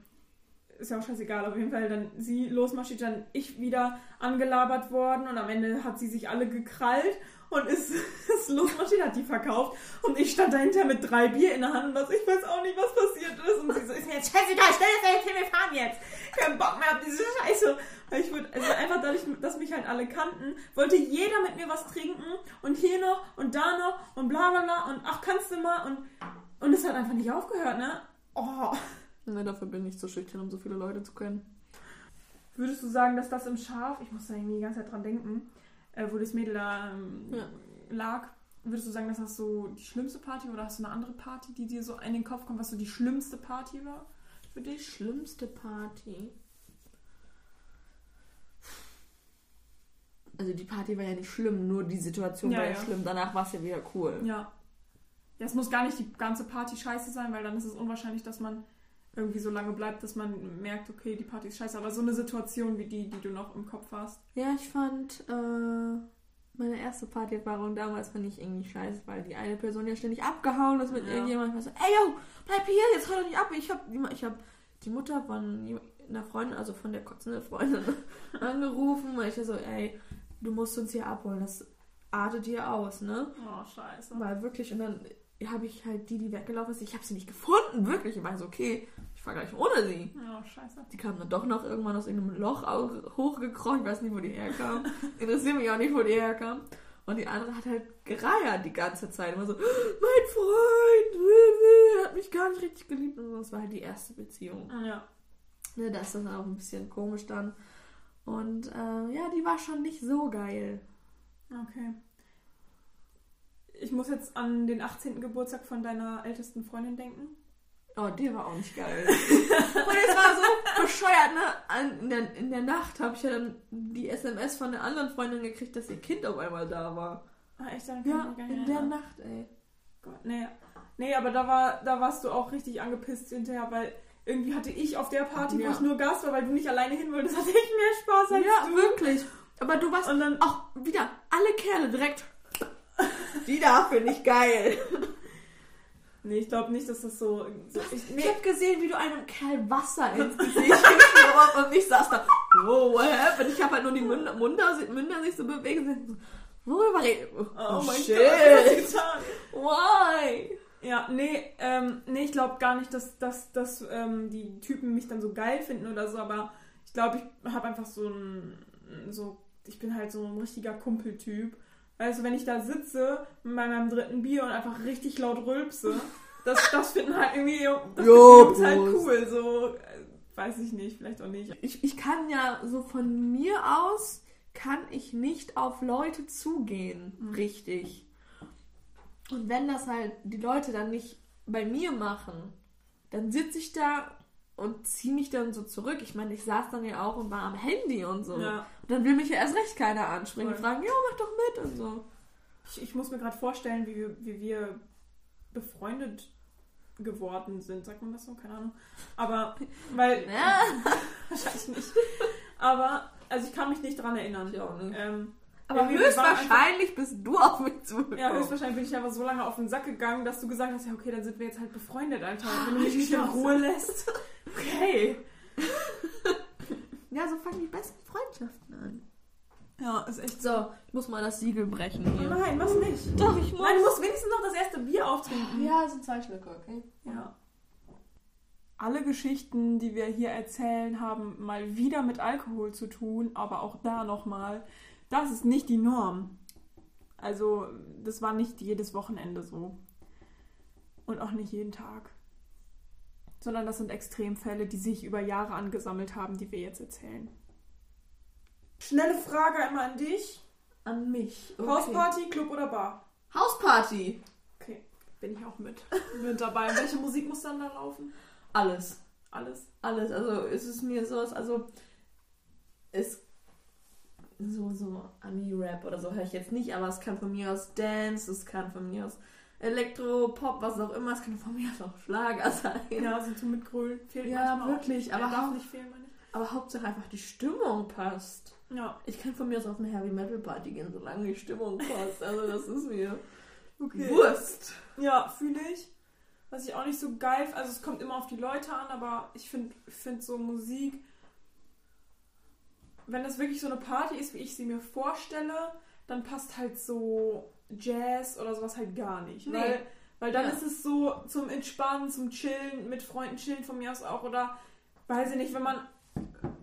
ist ja auch scheißegal, auf jeden Fall dann sie losmarschiert, dann ich wieder angelabert worden und am Ende hat sie sich alle gekrallt und *laughs* ist, ist losmarschiert, hat die verkauft und ich stand dahinter mit drei Bier in der Hand und das, ich weiß auch nicht, was passiert ist und sie so, ist mir jetzt scheißegal, stell das jetzt hin, wir fahren jetzt. Kein Bock mehr auf diese Scheiße. Weil ich würde, also einfach dadurch, dass mich halt alle kannten, wollte jeder mit mir was trinken und hier noch und da noch und bla bla bla und ach, kannst du mal und, und es hat einfach nicht aufgehört, ne? Oh. Ne, dafür bin ich zu schüchtern, um so viele Leute zu kennen. Würdest du sagen, dass das im Schaf, ich muss da irgendwie die ganze Zeit dran denken, äh, wo das Mädel da ähm, Ja. lag, würdest du sagen, dass das so die schlimmste Party oder hast du eine andere Party, die dir so in den Kopf kommt, was so die schlimmste Party war für Die dich? schlimmste Party. Also die Party war ja nicht schlimm, nur die Situation Ja, war ja, ja. schlimm. Danach war es ja wieder cool. Ja. Ja, es muss gar nicht die ganze Party scheiße sein, weil dann ist es unwahrscheinlich, dass man irgendwie so lange bleibt, dass man merkt, okay, die Party ist scheiße. Aber so eine Situation wie die, die du noch im Kopf hast. Ja, ich fand äh, meine erste Partyerfahrung damals fand ich irgendwie scheiße, weil die eine Person ja ständig abgehauen ist mit Ja. irgendjemandem. Ich war so, ey yo, bleib hier, jetzt hör doch nicht ab. Ich hab, die- ich hab die Mutter von einer Freundin, also von der kotzenden Freundin, *laughs* angerufen. Und ich war so, ey, du musst uns hier abholen. Das artet hier aus, ne? Oh, scheiße. Mal wirklich. Und dann habe ich halt die, die weggelaufen ist, ich habe sie nicht gefunden, wirklich. Ich war so, okay, ich fahr gleich ohne sie. Oh, scheiße. Die kam dann doch noch irgendwann aus irgendeinem Loch hochgekrochen. Ich weiß nicht, wo die herkam. *laughs* Interessiert mich auch nicht, wo die herkam. Und die andere hat halt gereiert die ganze Zeit. Immer so, mein Freund, er hat mich gar nicht richtig geliebt. Und das war halt die erste Beziehung. Ja. Ne, da ist das dann auch ein bisschen komisch dann. Und äh, ja, die war schon nicht so geil. Okay. Ich muss jetzt an den 18. Geburtstag von deiner ältesten Freundin denken. Oh, der war auch nicht geil. *laughs* Und es war so bescheuert, ne? In, der, in der Nacht habe ich ja dann die SMS von der anderen Freundin gekriegt, dass ihr Kind auf einmal da war. Ah, echt? Dann Ja, mich gar nicht in der. Nacht, ey. Gott, nee. Nee, aber da, war, da warst du auch richtig angepisst hinterher, weil irgendwie hatte ich auf der Party, wo Ja. ich nur Gast war, weil du nicht alleine hin wolltest, hatte ich mehr Spaß als Ja, du. wirklich. Aber du warst Und dann, auch wieder alle Kerle direkt. *laughs* Die da finde ich geil. *laughs* nee, ich glaube nicht, dass das so. so ich, Ich nee, hab gesehen, wie du einem Kerl Wasser ins Gesicht *laughs* geschmiert und ich saß da, wow, what happened? Ich habe halt nur die Münder, Münder, Münder sich so bewegt und so, worüber reden? oh, mein shit. Gott? Why? Ja, nee, ähm, nee, ich glaube gar nicht, dass, dass, dass ähm, die Typen mich dann so geil finden oder so, aber ich glaube, ich habe einfach so ein, so, ich bin halt so ein richtiger Kumpeltyp. Also wenn ich da sitze mit meinem dritten Bier und einfach richtig laut rülpse, das, das finden halt irgendwie, das Jo, finden Jungs halt cool, so, äh, weiß ich nicht, vielleicht auch nicht. Ich, ich kann ja so von mir aus, kann ich nicht auf Leute zugehen, Mhm. richtig. Und wenn das halt die Leute dann nicht bei mir machen, dann sitze ich da und ziehe mich dann so zurück. Ich meine, ich saß dann ja auch und war am Handy und so. Ja. Dann will mich ja erst recht keiner ansprechen und fragen, ja, mach doch mit und so. Ich, ich muss mir gerade vorstellen, wie wir, wie wir befreundet geworden sind, sagt man das so? Keine Ahnung. Aber, weil, *laughs* Ja. *laughs* wahrscheinlich nicht. Aber, also ich kann mich nicht dran erinnern. Ich auch nicht. Ähm, Aber höchstwahrscheinlich bist du auf mich zugekommen. Ja, höchstwahrscheinlich bin ich aber so lange auf den Sack gegangen, dass du gesagt hast, ja okay, dann sind wir jetzt halt befreundet, Alter. Wenn du mich nicht in. Ruhe lässt. Okay. Ja, so fangen die besten Freundschaften an. Ja, ist echt So, ich muss mal das Siegel brechen hier. Nein, was nicht. Doch, ich muss. Nein, du musst wenigstens noch das erste Bier auftrinken. Ja, es sind zwei Schlücke, okay? Ja. Alle Geschichten, die wir hier erzählen, haben mal wieder mit Alkohol zu tun, aber auch da nochmal, das ist nicht die Norm. Also, das war nicht jedes Wochenende so. Und auch nicht jeden Tag. Sondern das sind Extremfälle, die sich über Jahre angesammelt haben, die wir jetzt erzählen. Schnelle Frage einmal an dich. An mich. Okay. Hausparty, Club oder Bar? Hausparty. Okay, bin ich auch mit. mit dabei. Welche Musik muss dann da laufen? Alles. Alles. Alles. Also ist es mir so, also ist so, so Ami-Rap oder so höre ich jetzt nicht, aber es kann von mir aus Dance, es kann von mir aus Elektro, Pop, was auch immer, es kann von mir aus auch Schlager sein. Ja, sind so mit Grölen. Fehlt Ja, wirklich, aber Er hau- nicht fehlen, meine ich. Aber Hauptsache einfach die Stimmung passt. Ja, Ich kann von mir aus auf eine Heavy Metal Party gehen, solange die Stimmung passt. Also das ist mir okay. Wurst. Ja, fühle ich. Was ich auch nicht so geil, also es kommt immer auf die Leute an, aber ich finde find so Musik, wenn das wirklich so eine Party ist, wie ich sie mir vorstelle, dann passt halt so Jazz oder sowas halt gar nicht. Nee. Weil, weil dann Ja. ist es so zum Entspannen, zum Chillen, mit Freunden chillen von mir aus auch oder weiß ich nicht, wenn man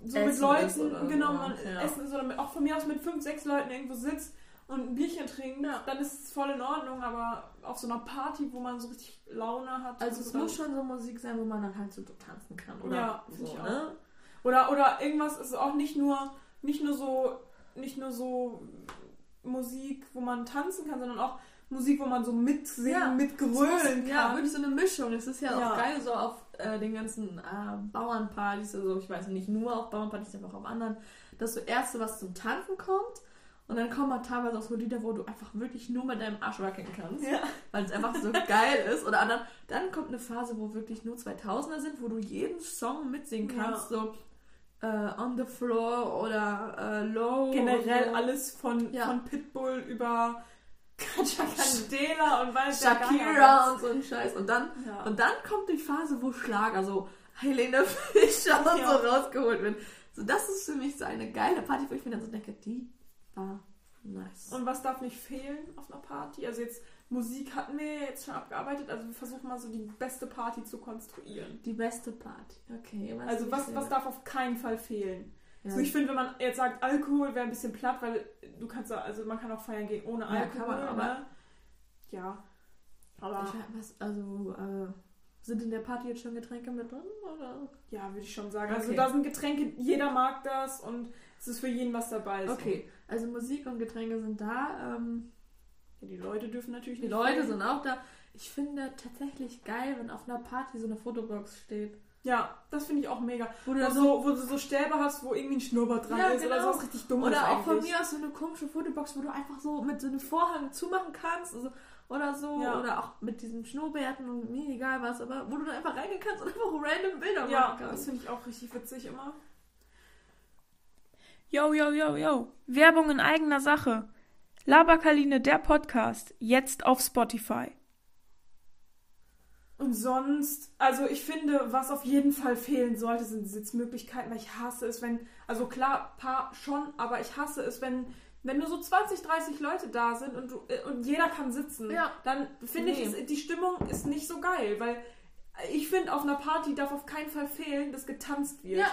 so mit Essen Leuten, ist oder so, genau, man ja. essen ist oder mit, auch von mir aus mit fünf, sechs Leuten irgendwo sitzt und ein Bierchen trinkt, Ja. dann ist es voll in Ordnung, aber auf so einer Party, wo man so richtig Laune hat. Also es muss schon so Musik sein, wo man dann halt so tanzen kann, oder? Ja, so, find ich auch. ne? Oder, oder irgendwas ist auch nicht nur, nicht nur so, nicht nur so Musik, wo man tanzen kann, sondern auch Musik, wo man so mitsingen, Ja, mitgrölen kann. Ja, wirklich so eine Mischung. Es ist ja, Ja. auch geil so auf äh, den ganzen äh, Bauernpartys, also ich weiß nicht nur auf Bauernpartys, aber auch auf anderen, dass so erste was zum Tanzen kommt und dann kommen halt teilweise auch so Lieder, wo du einfach wirklich nur mit deinem Arsch wackeln kannst, Ja. weil es einfach so *laughs* geil ist. Oder anderen, dann kommt eine Phase, wo wirklich nur 2000er sind, wo du jeden Song mitsingen kannst, so äh, On the Floor oder äh, Low. Generell und alles von, Ja. von Pitbull über *laughs* Candela und weiß Shakira und so ein Scheiß. Und dann Ja. Und dann kommt die Phase, wo Schlager, so Helene *laughs* Fischer und Ja. so rausgeholt wird. So, das ist für mich so eine geile Party, wo ich mir dann so denke, die war nice. Und was darf nicht fehlen auf einer Party? Also jetzt Musik hatten wir jetzt schon abgearbeitet, also wir versuchen mal so die beste Party zu konstruieren. die beste Party. Okay. Was Also was, was darf auf keinen Fall fehlen? ja. So, ich finde, wenn man jetzt sagt, Alkohol wäre ein bisschen platt, weil du kannst, ja- also man kann auch feiern gehen ohne Ja, Alkohol, kann man, aber- ne? Ja. Aber Ich was, also, äh, sind in der Party jetzt schon Getränke mit drin? Oder? ja, würde ich schon sagen. Also Okay. da sind Getränke, jeder mag das und es ist für jeden was dabei. so. Okay, also Musik und Getränke sind da. Ähm, Ja, die Leute dürfen natürlich die nicht Leute fehlen. sind auch da. Ich finde tatsächlich geil, wenn auf einer Party so eine Fotobox steht. Ja, das finde ich auch mega. Wo du so, so wo du so Stäbe hast, wo irgendwie ein Schnurrbart dran Ja, ist oder genau. so was richtig dummes Oder auch von mir aus so eine komische Fotobox, wo du einfach so mit so einem Vorhang zumachen kannst. Also, oder so. Ja. Oder auch mit diesen Schnurrbärten und mir egal was. Aber wo du dann einfach reingehen kannst und einfach random Bilder Ja, machen das kannst. finde ich auch richtig witzig immer. Yo, yo, yo, yo. Werbung in eigener Sache. Laberkaline, der Podcast, jetzt auf Spotify. Und sonst, also ich finde, was auf jeden Fall fehlen sollte, sind Sitzmöglichkeiten, weil ich hasse es, wenn, also klar, paar schon, aber ich hasse es, wenn, wenn nur so 20, 30 Leute da sind und, du, äh, und jeder kann sitzen, Ja. dann finde Nee. ich, es, die Stimmung ist nicht so geil, weil ich finde, auf einer Party darf auf keinen Fall fehlen, dass getanzt wird. Ja.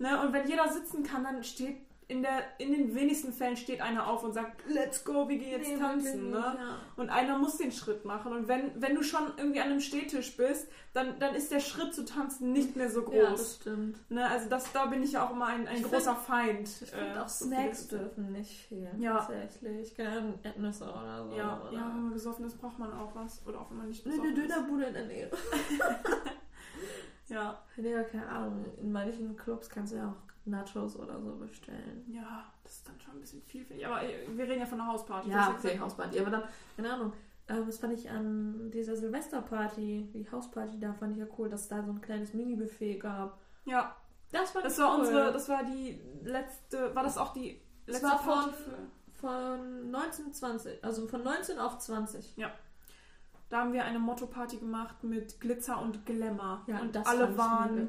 Ne? Und wenn jeder sitzen kann, dann steht in, der, in den wenigsten Fällen steht einer auf und sagt, let's go, wir gehen jetzt Nee, tanzen. Ne? ja. Und einer muss den Schritt machen. Und wenn, wenn du schon irgendwie an einem Stehtisch bist, dann, dann ist der Schritt zu tanzen nicht mehr so Ja, das groß. stimmt. ne? Also das, da bin ich ja auch immer ein, ein Ich großer Feind. Ich finde äh, auch so Snacks viele- dürfen nicht fehlen. Ja. Tatsächlich. Keine Erdnüsse oder so. Ja, oder ja, wenn man besoffen ist, braucht man auch was. Oder auch wenn man nicht Eine besoffen ist. Dönerbude in der Nähe. *laughs* Ja, Ja, keine Ahnung. In manchen Clubs kannst du ja auch Nachos oder so bestellen. ja, das ist dann schon ein bisschen viel, finde ich. Aber äh, wir reden ja von einer Hausparty. Ja, Das ist okay, Hausparty. Aber dann, keine Ahnung. Ähm, das fand ich an dieser Silvesterparty, die Hausparty da, fand ich ja cool, dass es da so ein kleines Mini-Buffet gab. Ja, Das fand das war cool. unsere, das war die letzte, war das auch die Das letzte war Party von-. Von 1920, also von 19 auf 20. Da haben wir eine Motto-Party gemacht mit Glitzer und Glamour. Ja, und das alle waren.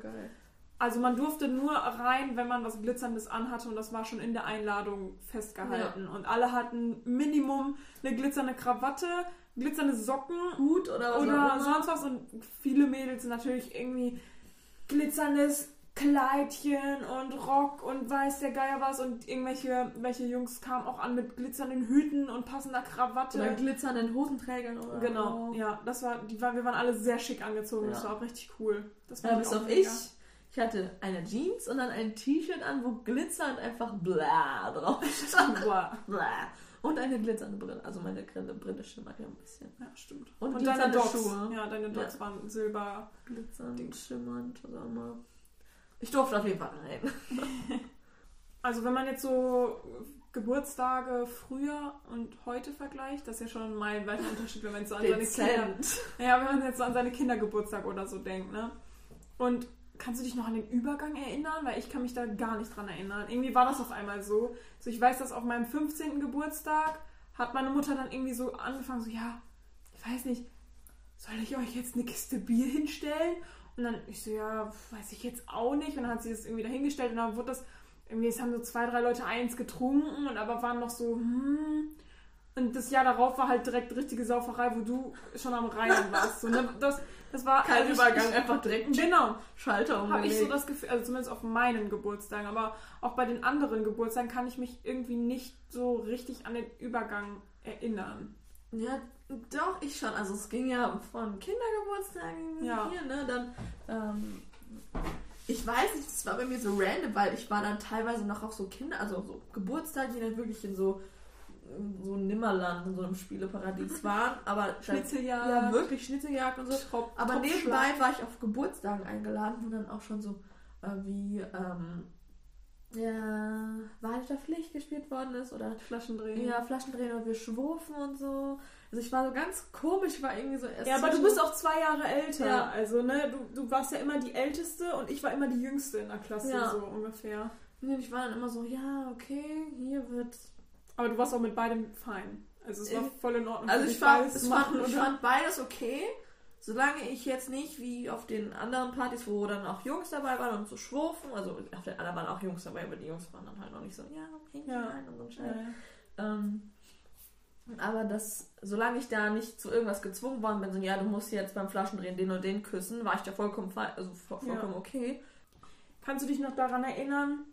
Also man durfte nur rein, wenn man was Glitzerndes anhatte und das war schon in der Einladung festgehalten. Und alle hatten Minimum eine glitzernde Krawatte, glitzernde Socken Hut oder was auch oder sonst was. Und viele Mädels natürlich irgendwie glitzerndes Kleidchen und Rock und weiß der Geier was. Und irgendwelche welche Jungs kamen auch an mit glitzernden Hüten und passender Krawatte. Oder glitzernden Hosenträgern oder Genau, ja, das war, die war, wir waren alle sehr schick angezogen, das Ja. war auch richtig cool. Das Ja, fand bis auf mega. ich. Ich hatte eine Jeans und dann ein T-Shirt an, wo glitzernd einfach bla drauf stand. Bla. Und eine glitzernde Brille. Also meine Brille, Brille schimmert ja ein bisschen. Ja, stimmt. Und, Und deine Dogs. Schuhe. Ja, deine Dogs waren silber. Glitzernd, Ding. schimmernd, auch immer. Ich durfte auf jeden Fall rein. *laughs* Also wenn man jetzt so Geburtstage früher und heute vergleicht, das ist ja schon ein meilenweiter Unterschied, wenn man jetzt so an seine Kinder, ja, wenn man jetzt so an seine Kindergeburtstag oder so denkt, ne? Und kannst du dich noch an den Übergang erinnern? Weil ich kann mich da gar nicht dran erinnern. Irgendwie war das auf einmal so. So, ich weiß, dass auf meinem 15. Geburtstag hat meine Mutter dann irgendwie so angefangen, so, ja, ich weiß nicht, soll ich euch jetzt eine Kiste Bier hinstellen? Und dann, ich so, ja, weiß ich jetzt auch nicht. Und dann hat sie das irgendwie dahingestellt und dann wurde das, irgendwie, es haben so zwei, drei Leute eins getrunken und aber waren noch so, hm. Und das Jahr darauf war halt direkt richtige Sauferei, wo du schon am Reihen warst. So, ne? das, das war Kein also Übergang, ich, einfach direkt *laughs* Genau, Schalter habe umgelegt. ich so das Gefühl, also zumindest auf meinen Geburtstagen, aber auch bei den anderen Geburtstagen kann ich mich irgendwie nicht so richtig an den Übergang erinnern. Ja, doch, ich schon. Also es ging ja von Kindergeburtstagen Ja. hier, ne? Dann, ähm, ich weiß nicht, das war bei mir so random, weil ich war dann teilweise noch auf so Kinder, also so Geburtstagen, die dann wirklich in so so Nimmerland, in so einem Spieleparadies *laughs* waren, aber Schnitzeljagd. ja wirklich Schnitzeljagd und so. Schraub- Aber Topfschlag. nebenbei war ich auf Geburtstagen eingeladen, wo dann auch schon so äh, wie ähm, ja, Walter Pflicht gespielt worden ist oder Flaschen drehen. ja, Flaschendrehen und wir schwurfen und so. Also ich war so ganz komisch, war irgendwie so erst Ja, aber du bist auch zwei Jahre älter. Ja. Also, ne, du, du warst ja immer die Älteste und ich war immer die Jüngste in der Klasse, Ja. so ungefähr. Nee, ich war dann immer so, ja, okay, hier wird. Aber du warst auch mit beidem fein. Also es war Ich- voll in Ordnung. Also ich fand, beides es zu fand, machen, ich fand beides okay, solange ich jetzt nicht wie auf den anderen Partys, wo dann auch Jungs dabei waren und so schwurfen, also auf den anderen waren auch Jungs dabei, aber die Jungs waren dann halt noch nicht so, ja, okay, Ja. nein und so ein Scheiß. ja. Ähm, aber das, solange ich da nicht zu irgendwas gezwungen worden bin, so, ja, du musst jetzt beim Flaschendrehen den und den küssen, war ich da vollkommen, also vo- Ja. vollkommen okay. Kannst du dich noch daran erinnern,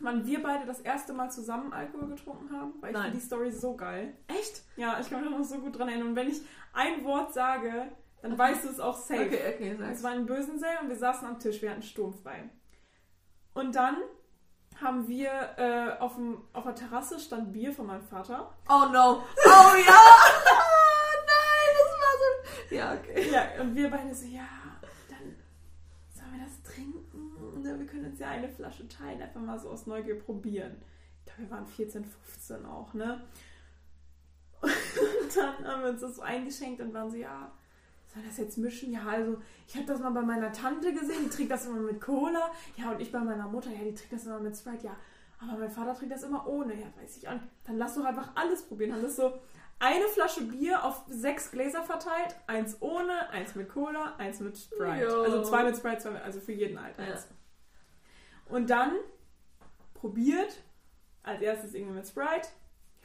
wann wir beide das erste Mal zusammen Alkohol getrunken haben? Weil ich finde die Story so geil. Echt? Ja, ich kann mich noch so gut dran erinnern. Und wenn ich ein Wort sage, dann weißt du es auch safe. Okay, okay, Es sag's. war in Bösensee und wir saßen am Tisch, wir hatten sturmfrei. Und dann haben wir äh, auf, dem, auf der Terrasse stand Bier von meinem Vater. Oh no. Oh ja! *laughs* Nein, das war so. Ja, okay. Ja, und wir beide so, ja, dann sollen wir das trinken? Ne, wir können uns ja eine Flasche teilen, einfach mal so aus Neugier probieren. Ich glaube, wir waren 14, 15 auch, ne? *laughs* Und dann haben wir uns das so eingeschenkt und waren so, ja, soll das jetzt mischen? Ja, also ich habe das mal bei meiner Tante gesehen, die trinkt das immer mit Cola. Ja, und ich bei meiner Mutter, ja, die trinkt das immer mit Sprite. Ja, aber mein Vater trinkt das immer ohne. Ja, weiß ich an. Dann lass doch einfach alles probieren. Haben das so eine Flasche Bier auf sechs Gläser verteilt. Eins ohne, eins mit Cola, eins mit Sprite. Jo. Also zwei mit Sprite, zwei mit, also für jeden halt eins. Und dann probiert, als erstes irgendwie mit Sprite.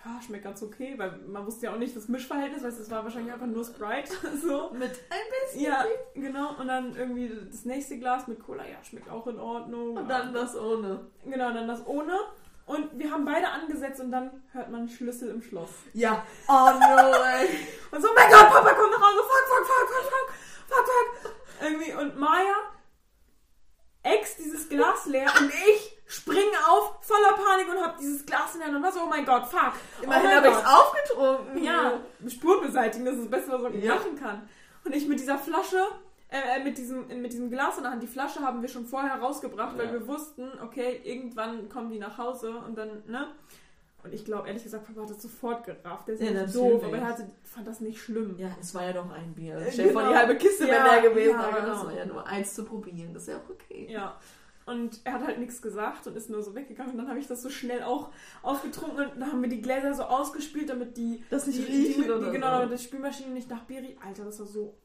Ja, schmeckt ganz okay, weil man wusste ja auch nicht das Mischverhältnis, weil es war wahrscheinlich einfach nur Sprite. *laughs* so. Mit ein bisschen. Ja, genau. Und dann irgendwie das nächste Glas mit Cola, ja, schmeckt auch in Ordnung. Und dann das ohne. Genau, dann das ohne. Und wir haben beide angesetzt und dann hört man Schlüssel im Schloss. Ja. Oh no, ey. Und so, oh mein Gott, Papa kommt nach Hause, fuck, fuck, fuck, fuck, fuck, fuck, fuck. Irgendwie, und Maya ex dieses Glas leer und ich springe auf, voller Panik und hab dieses Glas in der Hand und war so, oh mein Gott, fuck. Immerhin oh habe ich es aufgetrunken. Ja, Spur beseitigen, das ist das Beste, was man Ja. machen kann. Und ich mit dieser Flasche, äh, äh, mit, diesem, mit diesem Glas in der Hand, die Flasche haben wir schon vorher rausgebracht, weil Ja. wir wussten, okay, irgendwann kommen die nach Hause und dann, ne? Und ich glaube, ehrlich gesagt, Papa hat das sofort gerafft. Der ist Ja, doof, aber er hatte, fand das nicht schlimm. Ja, es war ja doch ein Bier. Äh, Stell dir vor, genau. die halbe Kiste wäre Ja, leer gewesen. ja, aber genau. Das war ja nur eins zu probieren. Das ist ja auch okay. Ja. Und er hat halt nichts gesagt und ist nur so weggegangen. Und dann habe ich das so schnell auch ausgetrunken und dann haben wir die Gläser so ausgespült, damit die, Das nicht die, riechen die, oder die, genau, so. damit die Spülmaschine nicht nach Bier riecht. Alter, das war so.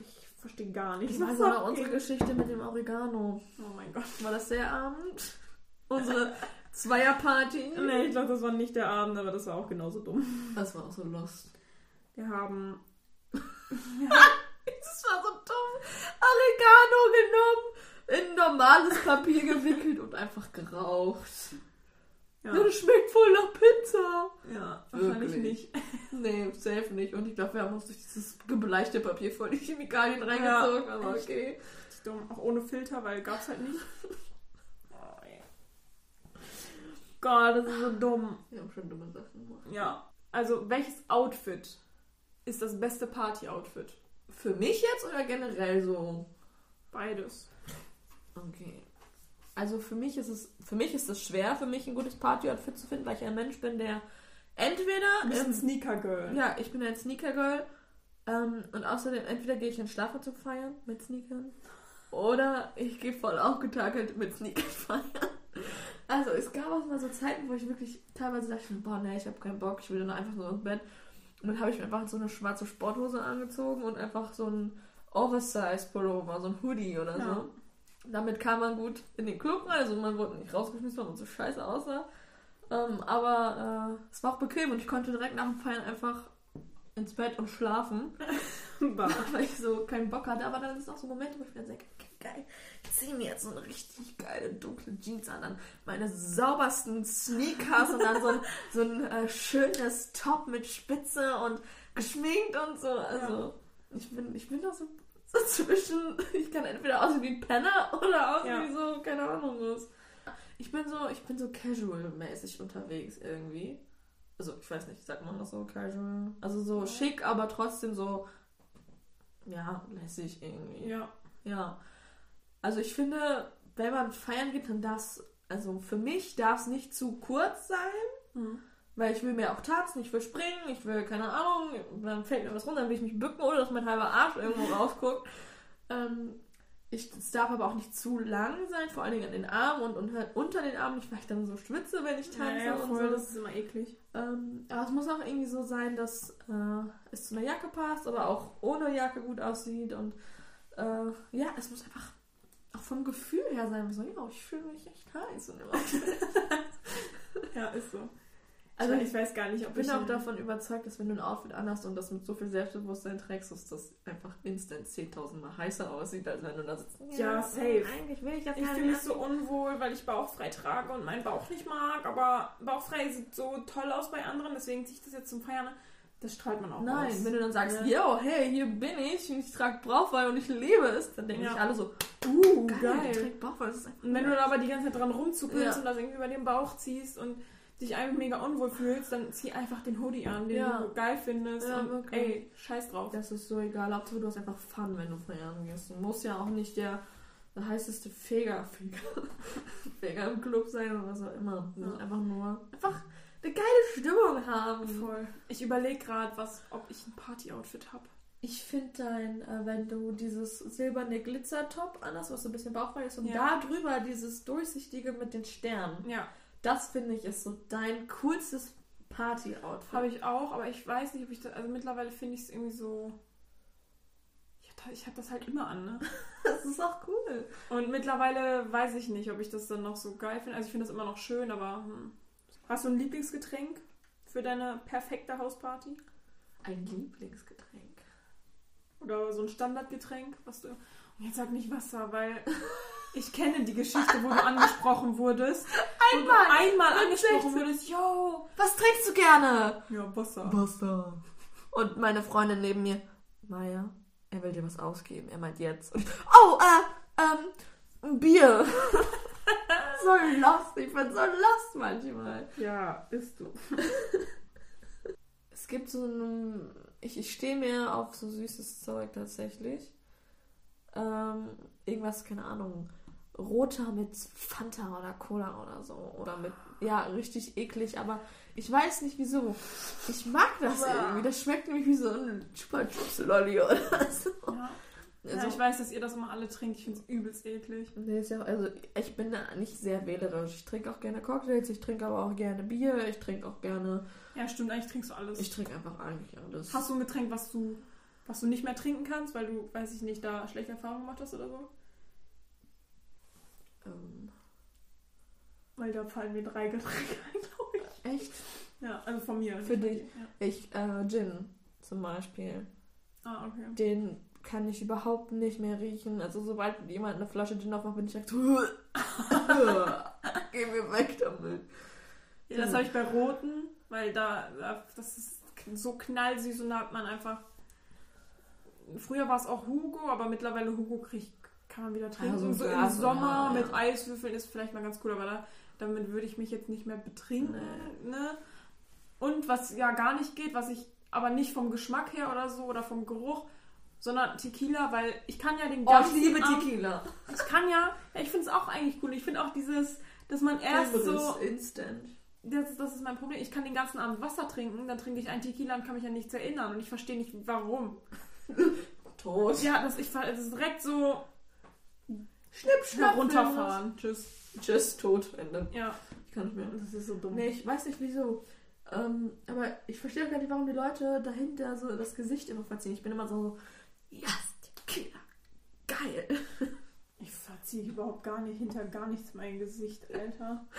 Ich verstehe gar nicht. Ich weiß noch abgeht. unsere Geschichte mit dem Oregano. Oh mein Gott. War das der Abend? Unsere Zweierparty? Nee, ich glaube, das war nicht der Abend, aber das war auch genauso dumm. Das war auch so lost. Wir haben. *laughs* Das war so dumm. Oregano genommen, in normales Papier gewickelt und einfach geraucht. Ja, Ja, das schmeckt voll nach Pizza. ja wahrscheinlich Wirklich. nicht. *laughs* Nee, safe nicht. Und ich glaube, wir haben uns durch dieses gebleichte Papier voll die Chemikalien reingezogen. aber echt. okay. Richtig dumm. Auch ohne Filter, weil gab's halt nicht. *laughs* Gott, das ist so dumm. Wir haben schon dumme Sachen gemacht. Ja. Also, welches Outfit ist das beste Party-Outfit? Für mich jetzt oder generell so? Beides. Okay. Also für mich ist es, für mich ist es schwer, für mich ein gutes Party-Outfit zu finden, weil ich ein Mensch bin, der entweder Du bist ein ähm, Sneaker-Girl. Ja, ich bin ein Sneaker-Girl. Ähm, und außerdem, entweder gehe ich in Schlafanzug feiern mit Sneakern oder ich gehe voll aufgetakelt mit Sneakern feiern. Also, es gab auch mal so Zeiten, wo ich wirklich teilweise dachte, boah, nee, ich habe keinen Bock, ich will dann einfach nur ins Bett. Und dann habe ich mir einfach so eine schwarze Sporthose angezogen und einfach so ein Oversize-Pullover, so ein Hoodie oder Ja. so. Damit kam man gut in den Club rein, also man wurde nicht rausgeschmissen, weil man so scheiße aussah. Ähm, aber äh, es war auch bequem und ich konnte direkt nach dem Feiern einfach ins Bett und schlafen, *laughs* *laughs* weil ich so keinen Bock hatte. Aber dann ist auch so Momente, wo ich mir denke, geil, ich ziehe mir jetzt so eine richtig geile dunkle Jeans an, dann meine saubersten Sneakers und dann so ein, *laughs* so ein äh, schönes Top mit Spitze und geschminkt und so. Also ich bin, ich bin da so, so zwischen, ich kann entweder aussehen wie Penner oder aussehen Ja. wie so, keine Ahnung was. Ich bin so, ich bin so casual-mäßig unterwegs irgendwie. Also, ich weiß nicht, sagt man das so casual? Also so schick, aber trotzdem so, ja, lässig irgendwie. Ja. Ja. Also ich finde, wenn man feiern geht, dann darf es, also für mich darf es nicht zu kurz sein, Hm. weil ich will mir auch tanzen, ich will springen, ich will, keine Ahnung, dann fällt mir was runter, dann will ich mich bücken, ohne dass mein halber Arsch irgendwo *laughs* rausguckt. Ähm, ich, es darf aber auch nicht zu lang sein, vor allen Dingen an den Armen und unter, unter den Armen, nicht, weil ich dann so schwitze, wenn ich Ja, tanze ja, und voll, so. das ist immer eklig. Ähm, aber es muss auch irgendwie so sein, dass äh, es zu einer Jacke passt, aber auch ohne Jacke gut aussieht. Und äh, ja, es muss einfach auch vom Gefühl her sein. So, ja, ich fühle mich echt heiß. Und immer. *laughs* Ja, ist so. Also ich, ich weiß gar nicht, ob bin ich auch davon überzeugt, dass wenn du ein Outfit anhast und das mit so viel Selbstbewusstsein trägst, dass das einfach instant 10.000 Mal heißer aussieht, als wenn du da sitzt. Ja, safe. Eigentlich will ich das Ich fühle mich nicht so unwohl, weil ich bauchfrei trage und meinen Bauch nicht mag, aber bauchfrei sieht so toll aus bei anderen, deswegen ziehe ich das jetzt zum Feiern. Das strahlt man auch Nein, aus. wenn du dann sagst, Ja. yo, hey, hier bin ich, ich trage Bauchfrei und ich liebe es, dann denken Ja. sich alle so, uh, geil, geil. ich trägt einfach Und wenn du da aber die ganze Zeit dran rumzuppelst Ja. und das irgendwie über den Bauch ziehst und dich einfach mega unwohl fühlst, dann zieh einfach den Hoodie an, den Ja. du geil findest. Ja, und wirklich. ey, scheiß drauf. Das ist so egal. Hauptsache du hast einfach Fun, wenn du feiern gehst. Du musst ja auch nicht der, der heißeste Feger, Feger, *laughs* Feger im Club sein oder was auch immer. Ja. einfach nur einfach eine geile Stimmung haben. Voll. Ich überlege gerade, was, ob ich ein Party-Outfit habe. Ich finde dein, äh, wenn du dieses silberne Glitzer-Top anhast, was so ein bisschen bauchfrei ist, und Ja. da drüber dieses durchsichtige mit den Sternen, Ja. Das finde ich ist so dein coolstes Party-Outfit. Habe ich auch, aber ich weiß nicht, ob ich das. Also mittlerweile finde ich es irgendwie so. Ich habe ich hab das halt immer an, ne? *laughs* Das ist auch cool. Und mittlerweile weiß ich nicht, ob ich das dann noch so geil finde. Also ich finde das immer noch schön, aber. Hm. Hast du ein Lieblingsgetränk für deine perfekte Hausparty? Ein Lieblingsgetränk. Oder so ein Standardgetränk, was du. Und jetzt sag nicht Wasser, weil ich kenne die Geschichte, wo du angesprochen wurdest. *laughs* Einmal! Wo du einmal angesprochen 16. wurdest. Yo! Was trinkst du gerne? Ja, Wasser. Wasser. Und meine Freundin neben mir, Maya, er will dir was ausgeben. Er meint jetzt. Oh, äh, ähm, ein Bier. *laughs* so lost. Ich bin so lost manchmal. Ja, bist du. *laughs* Es gibt so ein. Ich, ich stehe mir auf so süßes Zeug tatsächlich. Ähm, irgendwas, keine Ahnung. Roter mit Fanta oder Cola oder so. Oder mit. Ja, richtig eklig, aber ich weiß nicht wieso. Ich mag das Aber- irgendwie. Das schmeckt nämlich wie so ein Chupa Chups Lolli oder so. Ja. Also, ja, ich weiß, dass ihr das immer alle trinkt. Ich finde es übelst eklig. Nee, ist ja, also ich bin da nicht sehr wählerisch. Ich trinke auch gerne Cocktails, ich trinke aber auch gerne Bier, ich trinke auch gerne. Ja, stimmt, eigentlich trinkst du alles. Ich trinke einfach eigentlich alles. Hast du ein Getränk, was du, was du nicht mehr trinken kannst, weil du, weiß ich nicht, da schlechte Erfahrungen gemacht hast oder so? ähm, Weil da fallen mir drei Getränke ein, *laughs* glaube ich. echt? Ja, also von mir. Für dich? Ja. Ich, äh, Gin zum Beispiel. Ah, okay. Den kann ich überhaupt nicht mehr riechen. Also sobald jemand eine Flasche Gin aufmacht, bin ich direkt. *laughs* Geh mir weg damit. Ja, das habe ich bei Roten, weil da, da, das ist so knallsüß und da hat man einfach. Früher war es auch Hugo, aber mittlerweile Hugo krieg, kann man wieder trinken. Ja, so im Sommer ja, mit. Eiswürfeln ist vielleicht mal ganz cool, aber da, damit würde ich mich jetzt nicht mehr betrinken. Ne? Und was ja gar nicht geht, was ich aber nicht vom Geschmack her oder so oder vom Geruch, sondern Tequila, weil ich kann ja den Oh, ich ganzen liebe Tequila. Ich kann ja, ja ich finde es auch eigentlich cool. Ich finde auch dieses, dass man erst so Instant. das, das ist mein Problem. Ich kann den ganzen Abend Wasser trinken, dann trinke ich einen Tequila und kann mich an nichts erinnern. Und ich verstehe nicht, warum. *laughs* Tot. Ja, das, ich, das ist direkt so Schnipp, schnapp. herunterfahren. Tschüss. Tschüss, tot, Ende. Ja, Ich kann nicht mehr. das ist so dumm. Nee, ich weiß nicht wieso. Ähm, aber ich verstehe auch gar nicht, warum die Leute dahinter so das Gesicht immer verziehen. Ich bin immer so, yes, Tequila. Geil. Ich verziehe überhaupt gar nicht hinter gar nichts mein Gesicht, Alter. *laughs*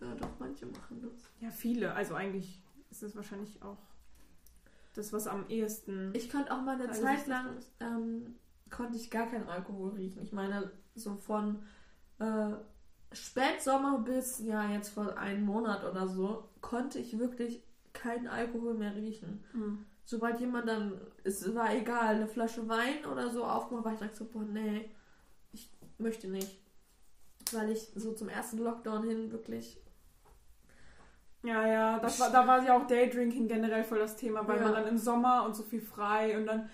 Ja, doch, manche machen das. Ja, viele. Also eigentlich ist es wahrscheinlich auch das, was am ehesten. Ich konnte auch mal eine Also Zeit lang, ähm, konnte ich gar keinen Alkohol riechen. Ich meine, so von äh, Spätsommer bis, ja, jetzt vor einem Monat oder so, konnte ich wirklich keinen Alkohol mehr riechen. Hm. Sobald jemand dann, es war egal, eine Flasche Wein oder so aufgemacht, war ich direkt so, boah, nee, ich möchte nicht. Weil ich so zum ersten Lockdown hin wirklich, Ja, ja, das war, da war ja auch Daydrinking generell voll das Thema, weil Ja. man dann im Sommer und so viel frei und dann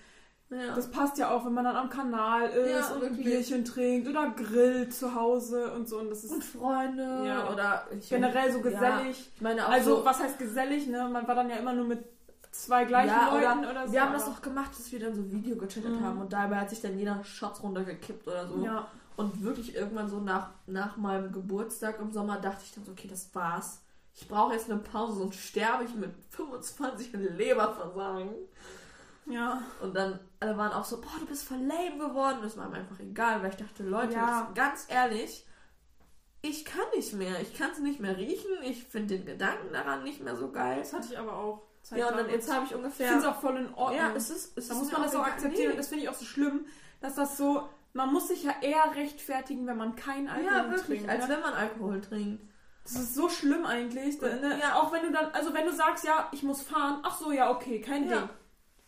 ja, Das passt ja auch, wenn man dann am Kanal ist Ja, und ein wirklich. Bierchen trinkt oder grillt zu Hause und so. Und das ist und Freunde Ja. oder ich, generell so gesellig. ich meine auch also, so, was heißt gesellig, ne? Man war dann ja immer nur mit zwei gleichen Ja, oder Leuten oder, so. Wir haben das auch gemacht, dass wir dann so Video gechattet Mhm. haben und dabei hat sich dann jeder Shots runtergekippt oder so. Ja, Und wirklich irgendwann so nach, nach meinem Geburtstag im Sommer dachte ich dann so, okay, das war's. Ich brauche jetzt eine Pause, sonst sterbe ich mit 25 an Leberversagen. ja. Und dann alle waren auch so, boah, du bist voll lame geworden. Das war mir einfach egal, weil ich dachte, Leute, Ja. ganz ehrlich, ich kann nicht mehr. Ich kann es nicht mehr riechen. Ich finde den Gedanken daran nicht mehr so geil. Das hatte ich aber auch. Ja, und dann jetzt habe ich ich ungefähr... finde es auch voll in Ordnung. ja, es ist, es da ist muss man das auch akzeptieren. Nee. das finde ich auch so schlimm, dass das so. Man muss sich ja eher rechtfertigen, wenn man keinen Alkohol Ja, wirklich, trinkt. als ne? wenn man Alkohol trinkt. Das ist so schlimm eigentlich. Ne? Ja. Auch wenn du dann, also wenn du sagst, ja, ich muss fahren, ach so, ja, okay, kein Ja. Ding.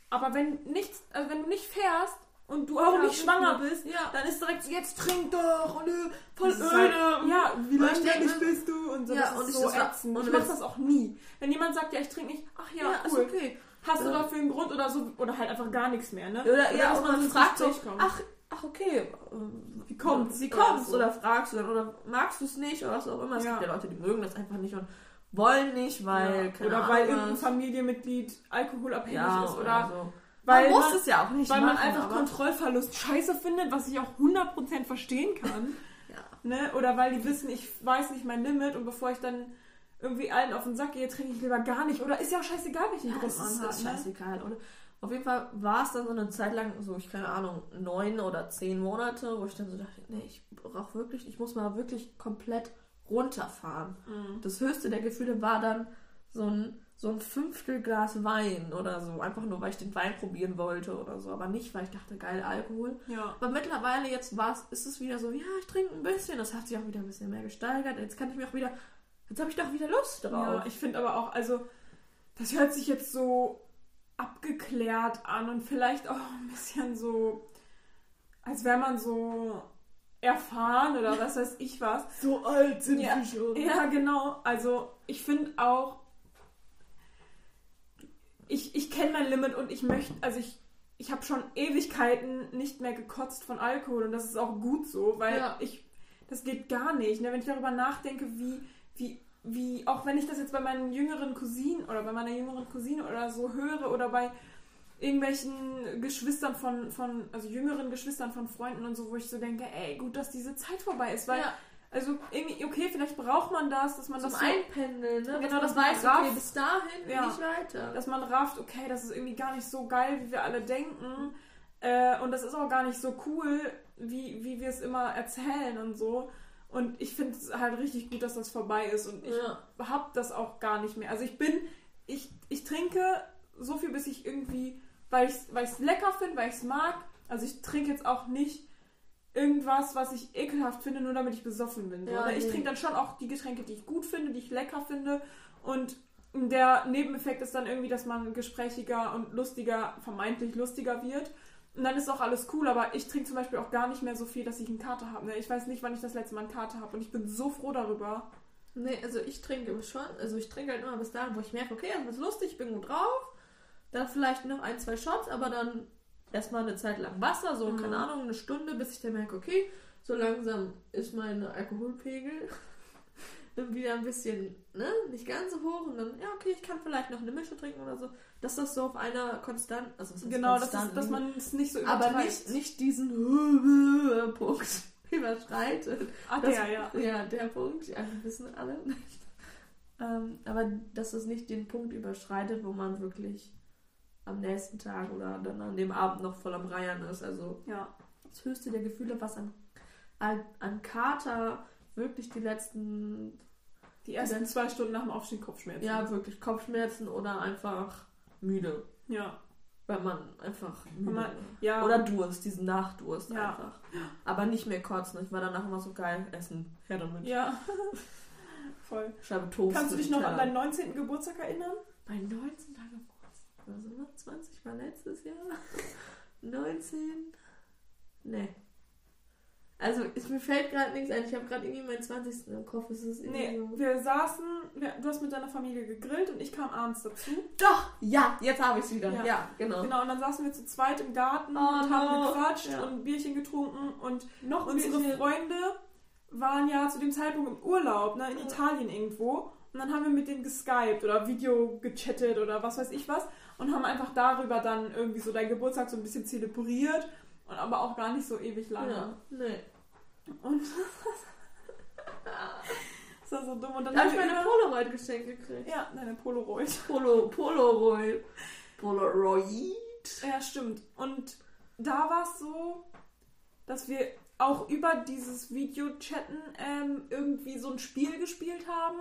Aber wenn nichts, also wenn du nicht fährst und du auch Ja, nicht schwanger bist, Ja. dann ist direkt so, jetzt trink doch und äh, voll Das ist öde. halt- ja, wie ich langweilig bist du und so. Ja, das ist und ich- so das war- ätzend. und Ich mach das auch nie. Wenn jemand sagt, ja, ich trinke nicht, ach ja, ist cool. okay. Hast du Ja. dafür einen Grund oder so, oder halt einfach gar nichts mehr, ne? Oder, ja, und man man fragt so, kommen. ach, ach okay, ähm, Wie kommt's? Wie Oder kommt's? Oder fragst du dann, oder magst du es nicht, oder was auch immer. Es Ja. gibt ja Leute, die mögen das einfach nicht und wollen nicht, weil, ja. keine Oder weil irgendein. Familienmitglied alkoholabhängig ja, ist oder, oder so. Weil man muss man- es ja auch nicht Weil machen, man einfach Kontrollverlust scheiße findet, was ich auch 100% verstehen kann. *laughs* Ja, Ne? Oder weil die wissen, ich weiß nicht mein Limit und bevor ich dann irgendwie allen auf den Sack gehe, trinke ich lieber gar nicht. Oder ist ja auch scheißegal, welchen Ja, das man ist, hat. ist Ne? scheißegal. Und auf jeden Fall war es dann so eine Zeit lang, so ich keine Ahnung, neun oder zehn Monate, wo ich dann so dachte, nee, ich brauche wirklich, ich muss mal wirklich komplett runterfahren. Mhm. Das höchste der Gefühle war dann so ein, so ein Fünftel Glas Wein oder so. Einfach nur, weil ich den Wein probieren wollte oder so. Aber nicht, weil ich dachte, geil, Alkohol. Ja. Aber mittlerweile jetzt war's, ist es wieder so, ja, ich trinke ein bisschen. Das hat sich auch wieder ein bisschen mehr gesteigert. Jetzt kann ich mir auch wieder, jetzt habe ich doch wieder Lust drauf. Ja, ich finde aber auch, also, das hört sich jetzt so abgeklärt an und vielleicht auch ein bisschen so, als wäre man so erfahren oder *laughs* was weiß ich was. so alt sind Ja. wir schon. Ja, genau. Also, ich finde auch, ich, ich kenne mein Limit und ich möchte, also ich, ich habe schon Ewigkeiten nicht mehr gekotzt von Alkohol und das ist auch gut so, weil Ja. ich, das geht gar nicht. Ne? Wenn ich darüber nachdenke, wie, wie, wie, auch wenn ich das jetzt bei meinen jüngeren Cousinen oder bei meiner jüngeren Cousine oder so höre oder bei irgendwelchen Geschwistern von, von, also jüngeren Geschwistern von Freunden und so, wo ich so denke, ey, gut, dass diese Zeit vorbei ist, weil Ja. Also irgendwie, okay, vielleicht braucht man das, dass man Zum das so, Einpendeln, ne? Genau, dass man weiß, rafft. okay, bis dahin Ja. nicht weiter. dass man rafft, okay, das ist irgendwie gar nicht so geil, wie wir alle denken. Äh, und das ist auch gar nicht so cool, wie, wie wir es immer erzählen und so. Und ich finde es halt richtig gut, dass das vorbei ist. Und ich Ja. hab das auch gar nicht mehr. Also ich bin, ich, ich trinke so viel, bis ich irgendwie, weil ich es weil ich's lecker finde, weil ich es mag. Also ich trinke jetzt auch nicht irgendwas, was ich ekelhaft finde, nur damit ich besoffen bin. So. Ja, Oder ich nee. trinke dann schon auch die Getränke, die ich gut finde, die ich lecker finde. Und der Nebeneffekt ist dann irgendwie, dass man gesprächiger und lustiger, vermeintlich lustiger wird. Und dann ist auch alles cool, aber ich trinke zum Beispiel auch gar nicht mehr so viel, dass ich einen Kater habe. Ne? Ich weiß nicht, wann ich das letzte Mal einen Kater habe und ich bin so froh darüber. Nee, also ich trinke schon, also ich trinke halt immer bis dahin, wo ich merke, okay, das ist lustig, ich bin gut drauf. Dann vielleicht noch ein, zwei Shots, aber dann erstmal eine Zeit lang Wasser, so, Mhm. keine Ahnung, eine Stunde, bis ich dann merke, okay, so langsam ist mein Alkoholpegel *laughs* dann wieder ein bisschen, ne, nicht ganz so hoch und dann, ja, okay, ich kann vielleicht noch eine Mische trinken oder so. Dass das so auf einer konstant, also heißt Genau, das konstant, ist, dass man es nicht so aber übertreibt. nicht, nicht diesen *laughs* Punkt *laughs* überschreitet. Ah, Das- der, ja. Ja, der Punkt, ja, wir wissen alle nicht. Ähm, aber dass es nicht den Punkt überschreitet, wo man wirklich am nächsten Tag oder dann an dem Abend noch voll am Reiern ist. Also Ja. das höchste der Gefühle, was an, an, an Kater wirklich die letzten, Die ersten zwei Stunden nach dem Aufstehen Kopfschmerzen. ja, wirklich Kopfschmerzen oder einfach müde. Ja. Weil man einfach müde man- ja. Oder Durst, diesen Nachdurst Ja. einfach. Aber nicht mehr kotzen. Ich war danach immer so geil essen. Her damit. Ja. *laughs* Voll. Scheibe Toast. Kannst du dich noch an deinen 19. Geburtstag erinnern? Mein 19. Was immer? 20 war letztes Jahr. *laughs* 19. Nee. Also, es, mir fällt gerade nichts ein. Ich habe gerade irgendwie meinen 20. im Kopf. Es ist Nee, so. wir saßen, wir, du hast mit deiner Familie gegrillt und ich kam abends dazu. Doch! Ja, jetzt habe ich es wieder. Ja. Ja, genau. Genau, und dann saßen wir zu zweit im Garten Oh, und haben no. gequatscht Ja. und ein Bierchen getrunken und Noch unsere Bierchen. Freunde waren ja zu dem Zeitpunkt im Urlaub, ne, in Italien irgendwo. Und dann haben wir mit denen geskypt oder Video gechattet oder was weiß ich was und haben einfach darüber dann irgendwie so deinen Geburtstag so ein bisschen zelebriert und aber auch gar nicht so ewig lange. Ja, nee. Und *laughs* das war so dumm. Und dann Da habe ich meine über- Polaroid geschenkt gekriegt. Ja, deine Polaroid. *laughs* Polo, Polaroid. Polaroid. Ja, stimmt. Und da war es so, dass wir auch über dieses Video-Chatten ähm, irgendwie so ein Spiel gespielt haben.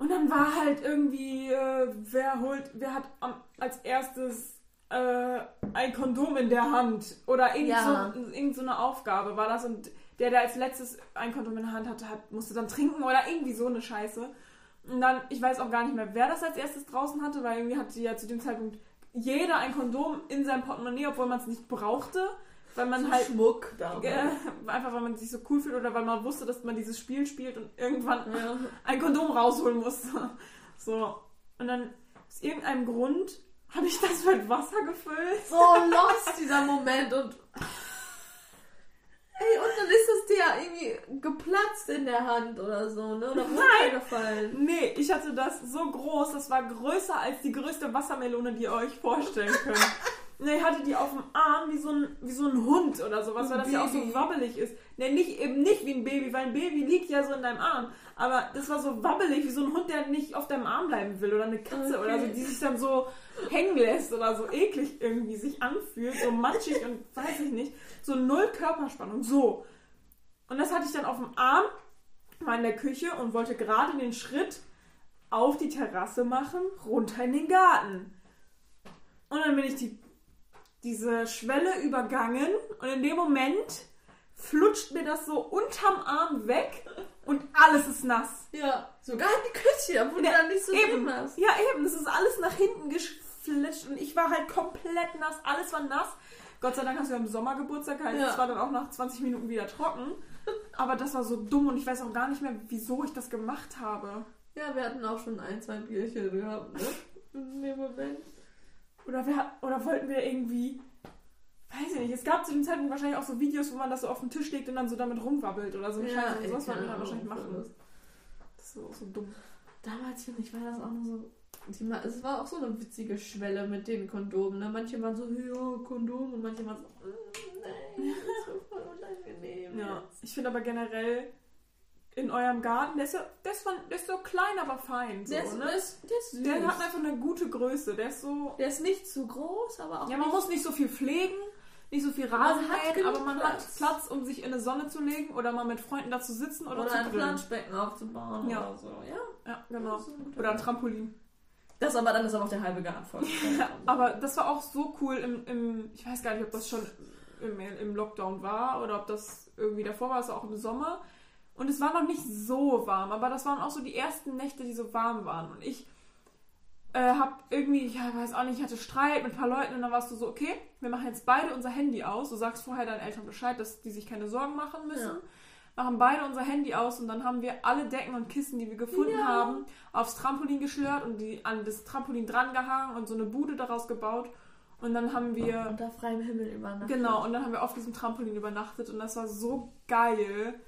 Und dann war halt irgendwie, äh, wer holt, wer hat am, als erstes äh, ein Kondom in der Hand oder irgend, Ja. so, irgend so eine Aufgabe war das und der, der als letztes ein Kondom in der Hand hatte, hat, musste dann trinken oder irgendwie so eine Scheiße. Und dann, ich weiß auch gar nicht mehr, wer das als erstes draußen hatte, weil irgendwie hatte ja zu dem Zeitpunkt jeder ein Kondom in seinem Portemonnaie, obwohl man es nicht brauchte, weil man halt Schmuck *laughs* äh, einfach weil man sich so cool fühlt oder weil man wusste, dass man dieses Spiel spielt und irgendwann Ja. ein Kondom rausholen musste. *laughs* So. Und dann aus irgendeinem Grund habe ich das mit Wasser gefüllt. so lost dieser Moment und Ey, und dann ist es dir irgendwie geplatzt in der Hand oder so, ne? Oder *laughs* runtergefallen. Nee, ich hatte das so groß, das war größer als die größte Wassermelone, die ihr euch vorstellen könnt. Ne, hatte die auf dem Arm wie so ein, wie so ein Hund oder sowas, weil das ja auch so Baby. wabbelig ist. Ne, nicht, eben nicht wie ein Baby, weil ein Baby liegt ja so in deinem Arm. Aber das war so wabbelig, wie so ein Hund, der nicht auf deinem Arm bleiben will. Oder eine Katze Okay. oder so, die sich dann so hängen lässt oder so eklig irgendwie sich anfühlt. So matschig und weiß ich nicht. So null Körperspannung. So. Und das hatte ich dann auf dem Arm, war in der Küche und wollte gerade den Schritt auf die Terrasse machen, runter in den Garten. Und dann bin ich die, diese Schwelle übergangen und in dem Moment flutscht mir das so unterm Arm weg und alles ist nass. Ja, sogar in die Küche, wo du Ja, dann nicht so eben. drin hast. Ja, eben, es ist alles nach hinten geflitscht und ich war halt komplett nass, alles war nass. Gott sei Dank hast du ja im Sommer Geburtstag, halt, Ja. es war dann auch nach 20 Minuten wieder trocken. Aber das war so dumm und ich weiß auch gar nicht mehr, wieso ich das gemacht habe. Ja, wir hatten auch schon ein, zwei Bierchen gehabt, ne? In dem Moment. Oder, wir, oder wollten wir irgendwie. Weiß ich nicht. Es gab zu dem Zeitpunkt wahrscheinlich auch so Videos, wo man das so auf den Tisch legt und dann so damit rumwabbelt oder so. Ja, Scheiße, sowas keine dann wahrscheinlich machen. Das ist so, so dumm. Damals, finde ich, war das auch nur so. Die, es war auch so eine witzige Schwelle mit den Kondomen. Ne? Manche waren so, ja, Kondom und manche waren so, mm, nein, das ist voll unangenehm. Ja. Ich finde aber generell in eurem Garten, der ist, ja, der ist, von, der ist so klein, aber fein. So, Der, ist, ne? der, ist, der ist süß. der hat einfach eine gute Größe. Der ist so. der ist nicht zu groß, aber auch Ja, man nicht muss nicht so viel pflegen, nicht so viel Rasen mähen, aber man Platz. hat Platz, um sich in eine Sonne zu legen oder mal mit Freunden da zu sitzen oder, oder, zu ein. Planschbecken aufzubauen Ja. oder so. Ja, Ja, genau. Ein Oder ein. Trampolin. Das aber dann ist aber auch der halbe Garten voll. *laughs* Aber das war auch so cool im, im ich weiß gar nicht, ob das schon im, im Lockdown war oder ob das irgendwie davor war, es war auch im Sommer. Und es war noch nicht so warm, aber das waren auch so die ersten Nächte, die so warm waren. Und ich äh, hab irgendwie, ich weiß auch nicht, ich hatte Streit mit ein paar Leuten und dann warst du so, okay, wir machen jetzt beide unser Handy aus. Du sagst vorher deinen Eltern Bescheid, dass die sich keine Sorgen machen müssen. Ja. Machen beide unser Handy aus und dann haben wir alle Decken und Kissen, die wir gefunden Ja. haben, aufs Trampolin geschlört und die an das Trampolin drangehangen und so eine Bude daraus gebaut. Und dann haben wir Unter freiem Himmel übernachtet. Genau, und dann haben wir auf diesem Trampolin übernachtet und das war so geil.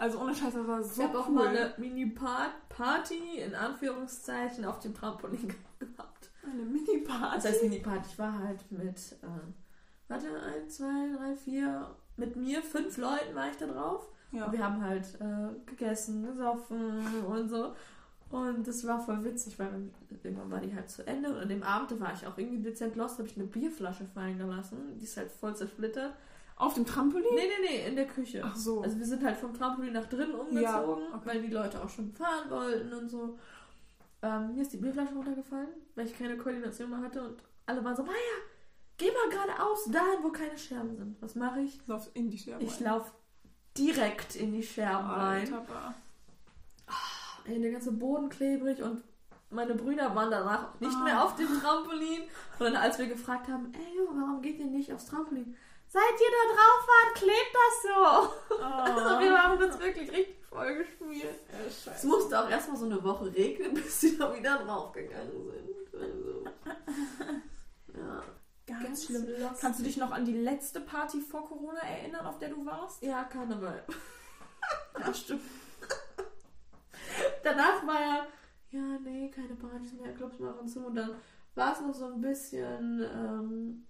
Also ohne Scheiß, das war so ich habe auch cool. mal eine Mini-Party in Anführungszeichen auf dem Trampolin *laughs* gehabt. Eine Mini-Party. Das heißt Mini-Party, ich war halt mit, äh, warte, 1, 2, 3, 4, mit mir, fünf Leuten war ich da drauf. ja. Und wir haben halt äh, gegessen, gesoffen und so. Und das war voll witzig, weil irgendwann war die halt zu Ende. Und an dem Abend, war ich auch irgendwie dezent lost, habe ich eine Bierflasche fallen gelassen. Die ist halt voll zersplittert. Auf dem Trampolin? Nee, nee, nee, in der Küche. Ach so. Also wir sind halt vom Trampolin nach drinnen umgezogen, Ja, okay. weil die Leute auch schon fahren wollten und so. Ähm, mir ist die Bierflasche runtergefallen, weil ich keine Koordination mehr hatte und alle waren so, Maja, geh mal geradeaus, dahin, wo keine Scherben sind. Was mache ich? Lauf in die Scherbe. Ich laufe direkt in die Scherben rein. Alter, war- Ey, der ganze Boden klebrig und meine Brüder waren danach nicht Ah. mehr auf dem Trampolin. Und als wir gefragt haben, ey, warum geht ihr nicht aufs Trampolin? Seit ihr da drauf wart, klebt das so. *laughs* Also wir Oh. haben das wirklich richtig voll gespielt. Es Scheiße. musste auch erstmal so eine Woche regnen, *laughs* bis sie da wieder draufgegangen sind. Also, ja, Ganz schlimm. lost. Kannst du dich noch an die letzte Party vor Corona erinnern, auf der du warst? Ja, Karneval. Ja, stimmt. Danach war ja, ja, nee, keine Partys mehr, Clubs machen zu. Und dann war es noch so ein bisschen, ähm,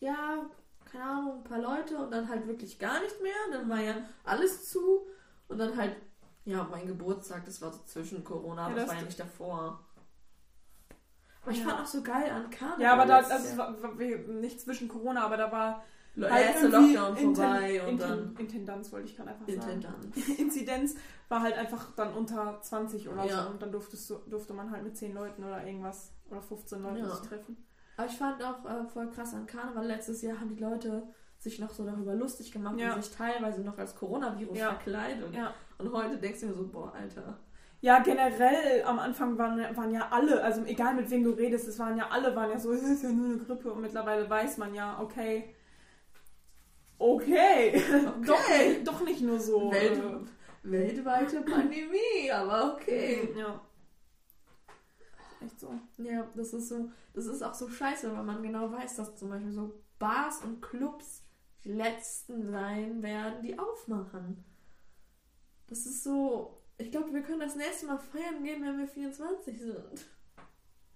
ja, keine Ahnung, ein paar Leute und dann halt wirklich gar nicht mehr. Dann war ja alles zu. Und dann halt, ja, mein Geburtstag, das war so zwischen Corona, aber Ja, das war ja nicht davor. Aber ich Ja. fand auch so geil an Karneval. Ja, aber da, also, Jahr. war, nicht zwischen Corona, aber da war halt erste Lockdown Inten- vorbei und Inten- dann Intendanz wollte ich gerade einfach sagen. Intendanz. *laughs* Inzidenz war halt einfach dann unter 20 oder Ja. so und dann durftest du, durfte man halt mit 10 Leuten oder irgendwas oder 15 Leuten Ja. sich treffen. Aber ich fand auch äh, voll krass an Karneval. Letztes Jahr haben die Leute sich noch so darüber lustig gemacht Ja. und sich teilweise noch als Coronavirus Ja. verkleidet. Ja. Und heute denkst du mir so, boah, Alter. Ja, generell am Anfang waren, waren ja alle, also egal mit wem du redest, es waren ja alle, waren ja so, *laughs* es ist ja nur eine Grippe und mittlerweile weiß man ja, okay, okay, *laughs* doch, nicht, doch nicht nur so. Welt, äh, weltweite Pandemie, aber okay. Ja. Echt so. Ja, das ist so, das ist auch so scheiße, weil man genau weiß, dass zum Beispiel so Bars und Clubs die letzten sein werden, die aufmachen. Das ist so. Ich glaube, wir können das nächste Mal feiern gehen, wenn wir 24 sind.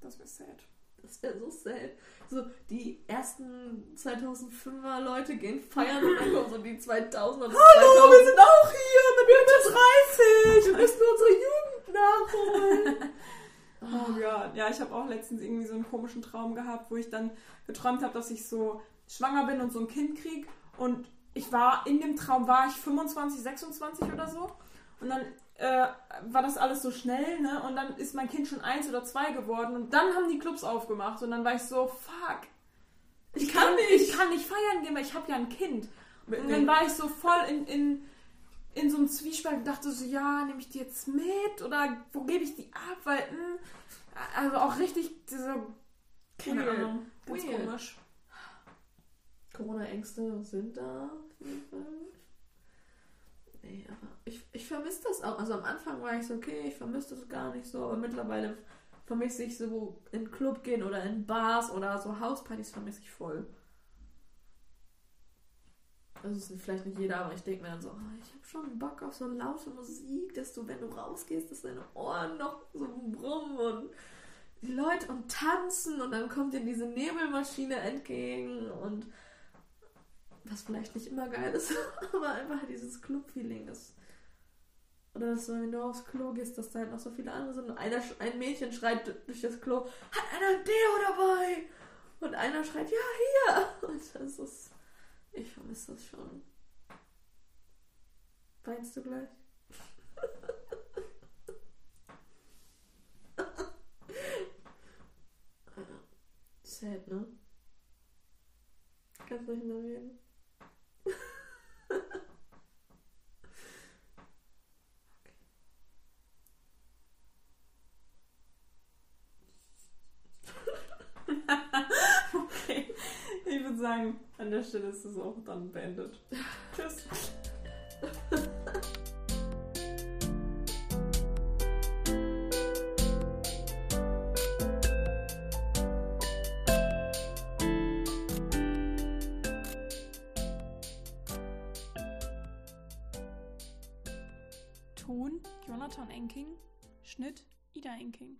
Das wäre sad. Das wäre so sad. So, die ersten 2005er Leute gehen feiern und dann kommen so die 2000er. und Hallo, wir 2000er. sind auch hier mit Mitte 30. Wir müssen unsere Jugend nachholen. *laughs* Oh Gott, ja, ich habe auch letztens irgendwie so einen komischen Traum gehabt, wo ich dann geträumt habe, dass ich so schwanger bin und so ein Kind krieg. Und ich war, in dem Traum war ich 25, 26 oder so. Und dann äh, war das alles so schnell, ne? Und dann ist mein Kind schon eins oder zwei geworden. Und dann haben die Clubs aufgemacht. Und dann war ich so, fuck. Ich kann nicht, ich kann nicht feiern gehen, weil ich habe ja ein Kind. Und dann war ich so voll in, in, in so einem Zwiespalt und dachte so, ja, nehme ich die jetzt mit oder wo gebe ich die ab? Weil, mh, also auch richtig diese, keine Weird. Ahnung, ganz Weird. komisch. Corona-Ängste sind da. Nee, aber ich, ich vermisse das auch. Also am Anfang war ich so, okay, ich vermisse das gar nicht so, aber mittlerweile vermisse ich so in Club gehen oder in Bars oder so Hauspartys vermisse ich voll. Also ist vielleicht nicht jeder, aber ich denke mir dann so, oh, ich habe schon Bock auf so laute Musik, dass du, wenn du rausgehst, dass deine Ohren noch so brummen und die Leute und tanzen und dann kommt dir diese Nebelmaschine entgegen und was vielleicht nicht immer geil ist, *laughs* aber einfach dieses Club-Feeling ist. Oder dass du, wenn du aufs Klo gehst, dass da halt noch so viele andere sind und einer, ein Mädchen schreit durch das Klo, hat einer ein Deo dabei? Und einer schreit, ja, hier! *laughs* Und das ist, ich vermisse das schon. Weinst du gleich? *laughs* Sad, ne? Kannst nicht mehr reden. *laughs* Okay, ich würde sagen, an der Stelle ist es auch dann beendet. *laughs* Tschüss. Ton Jonathan Enking, Schnitt Ida Enking.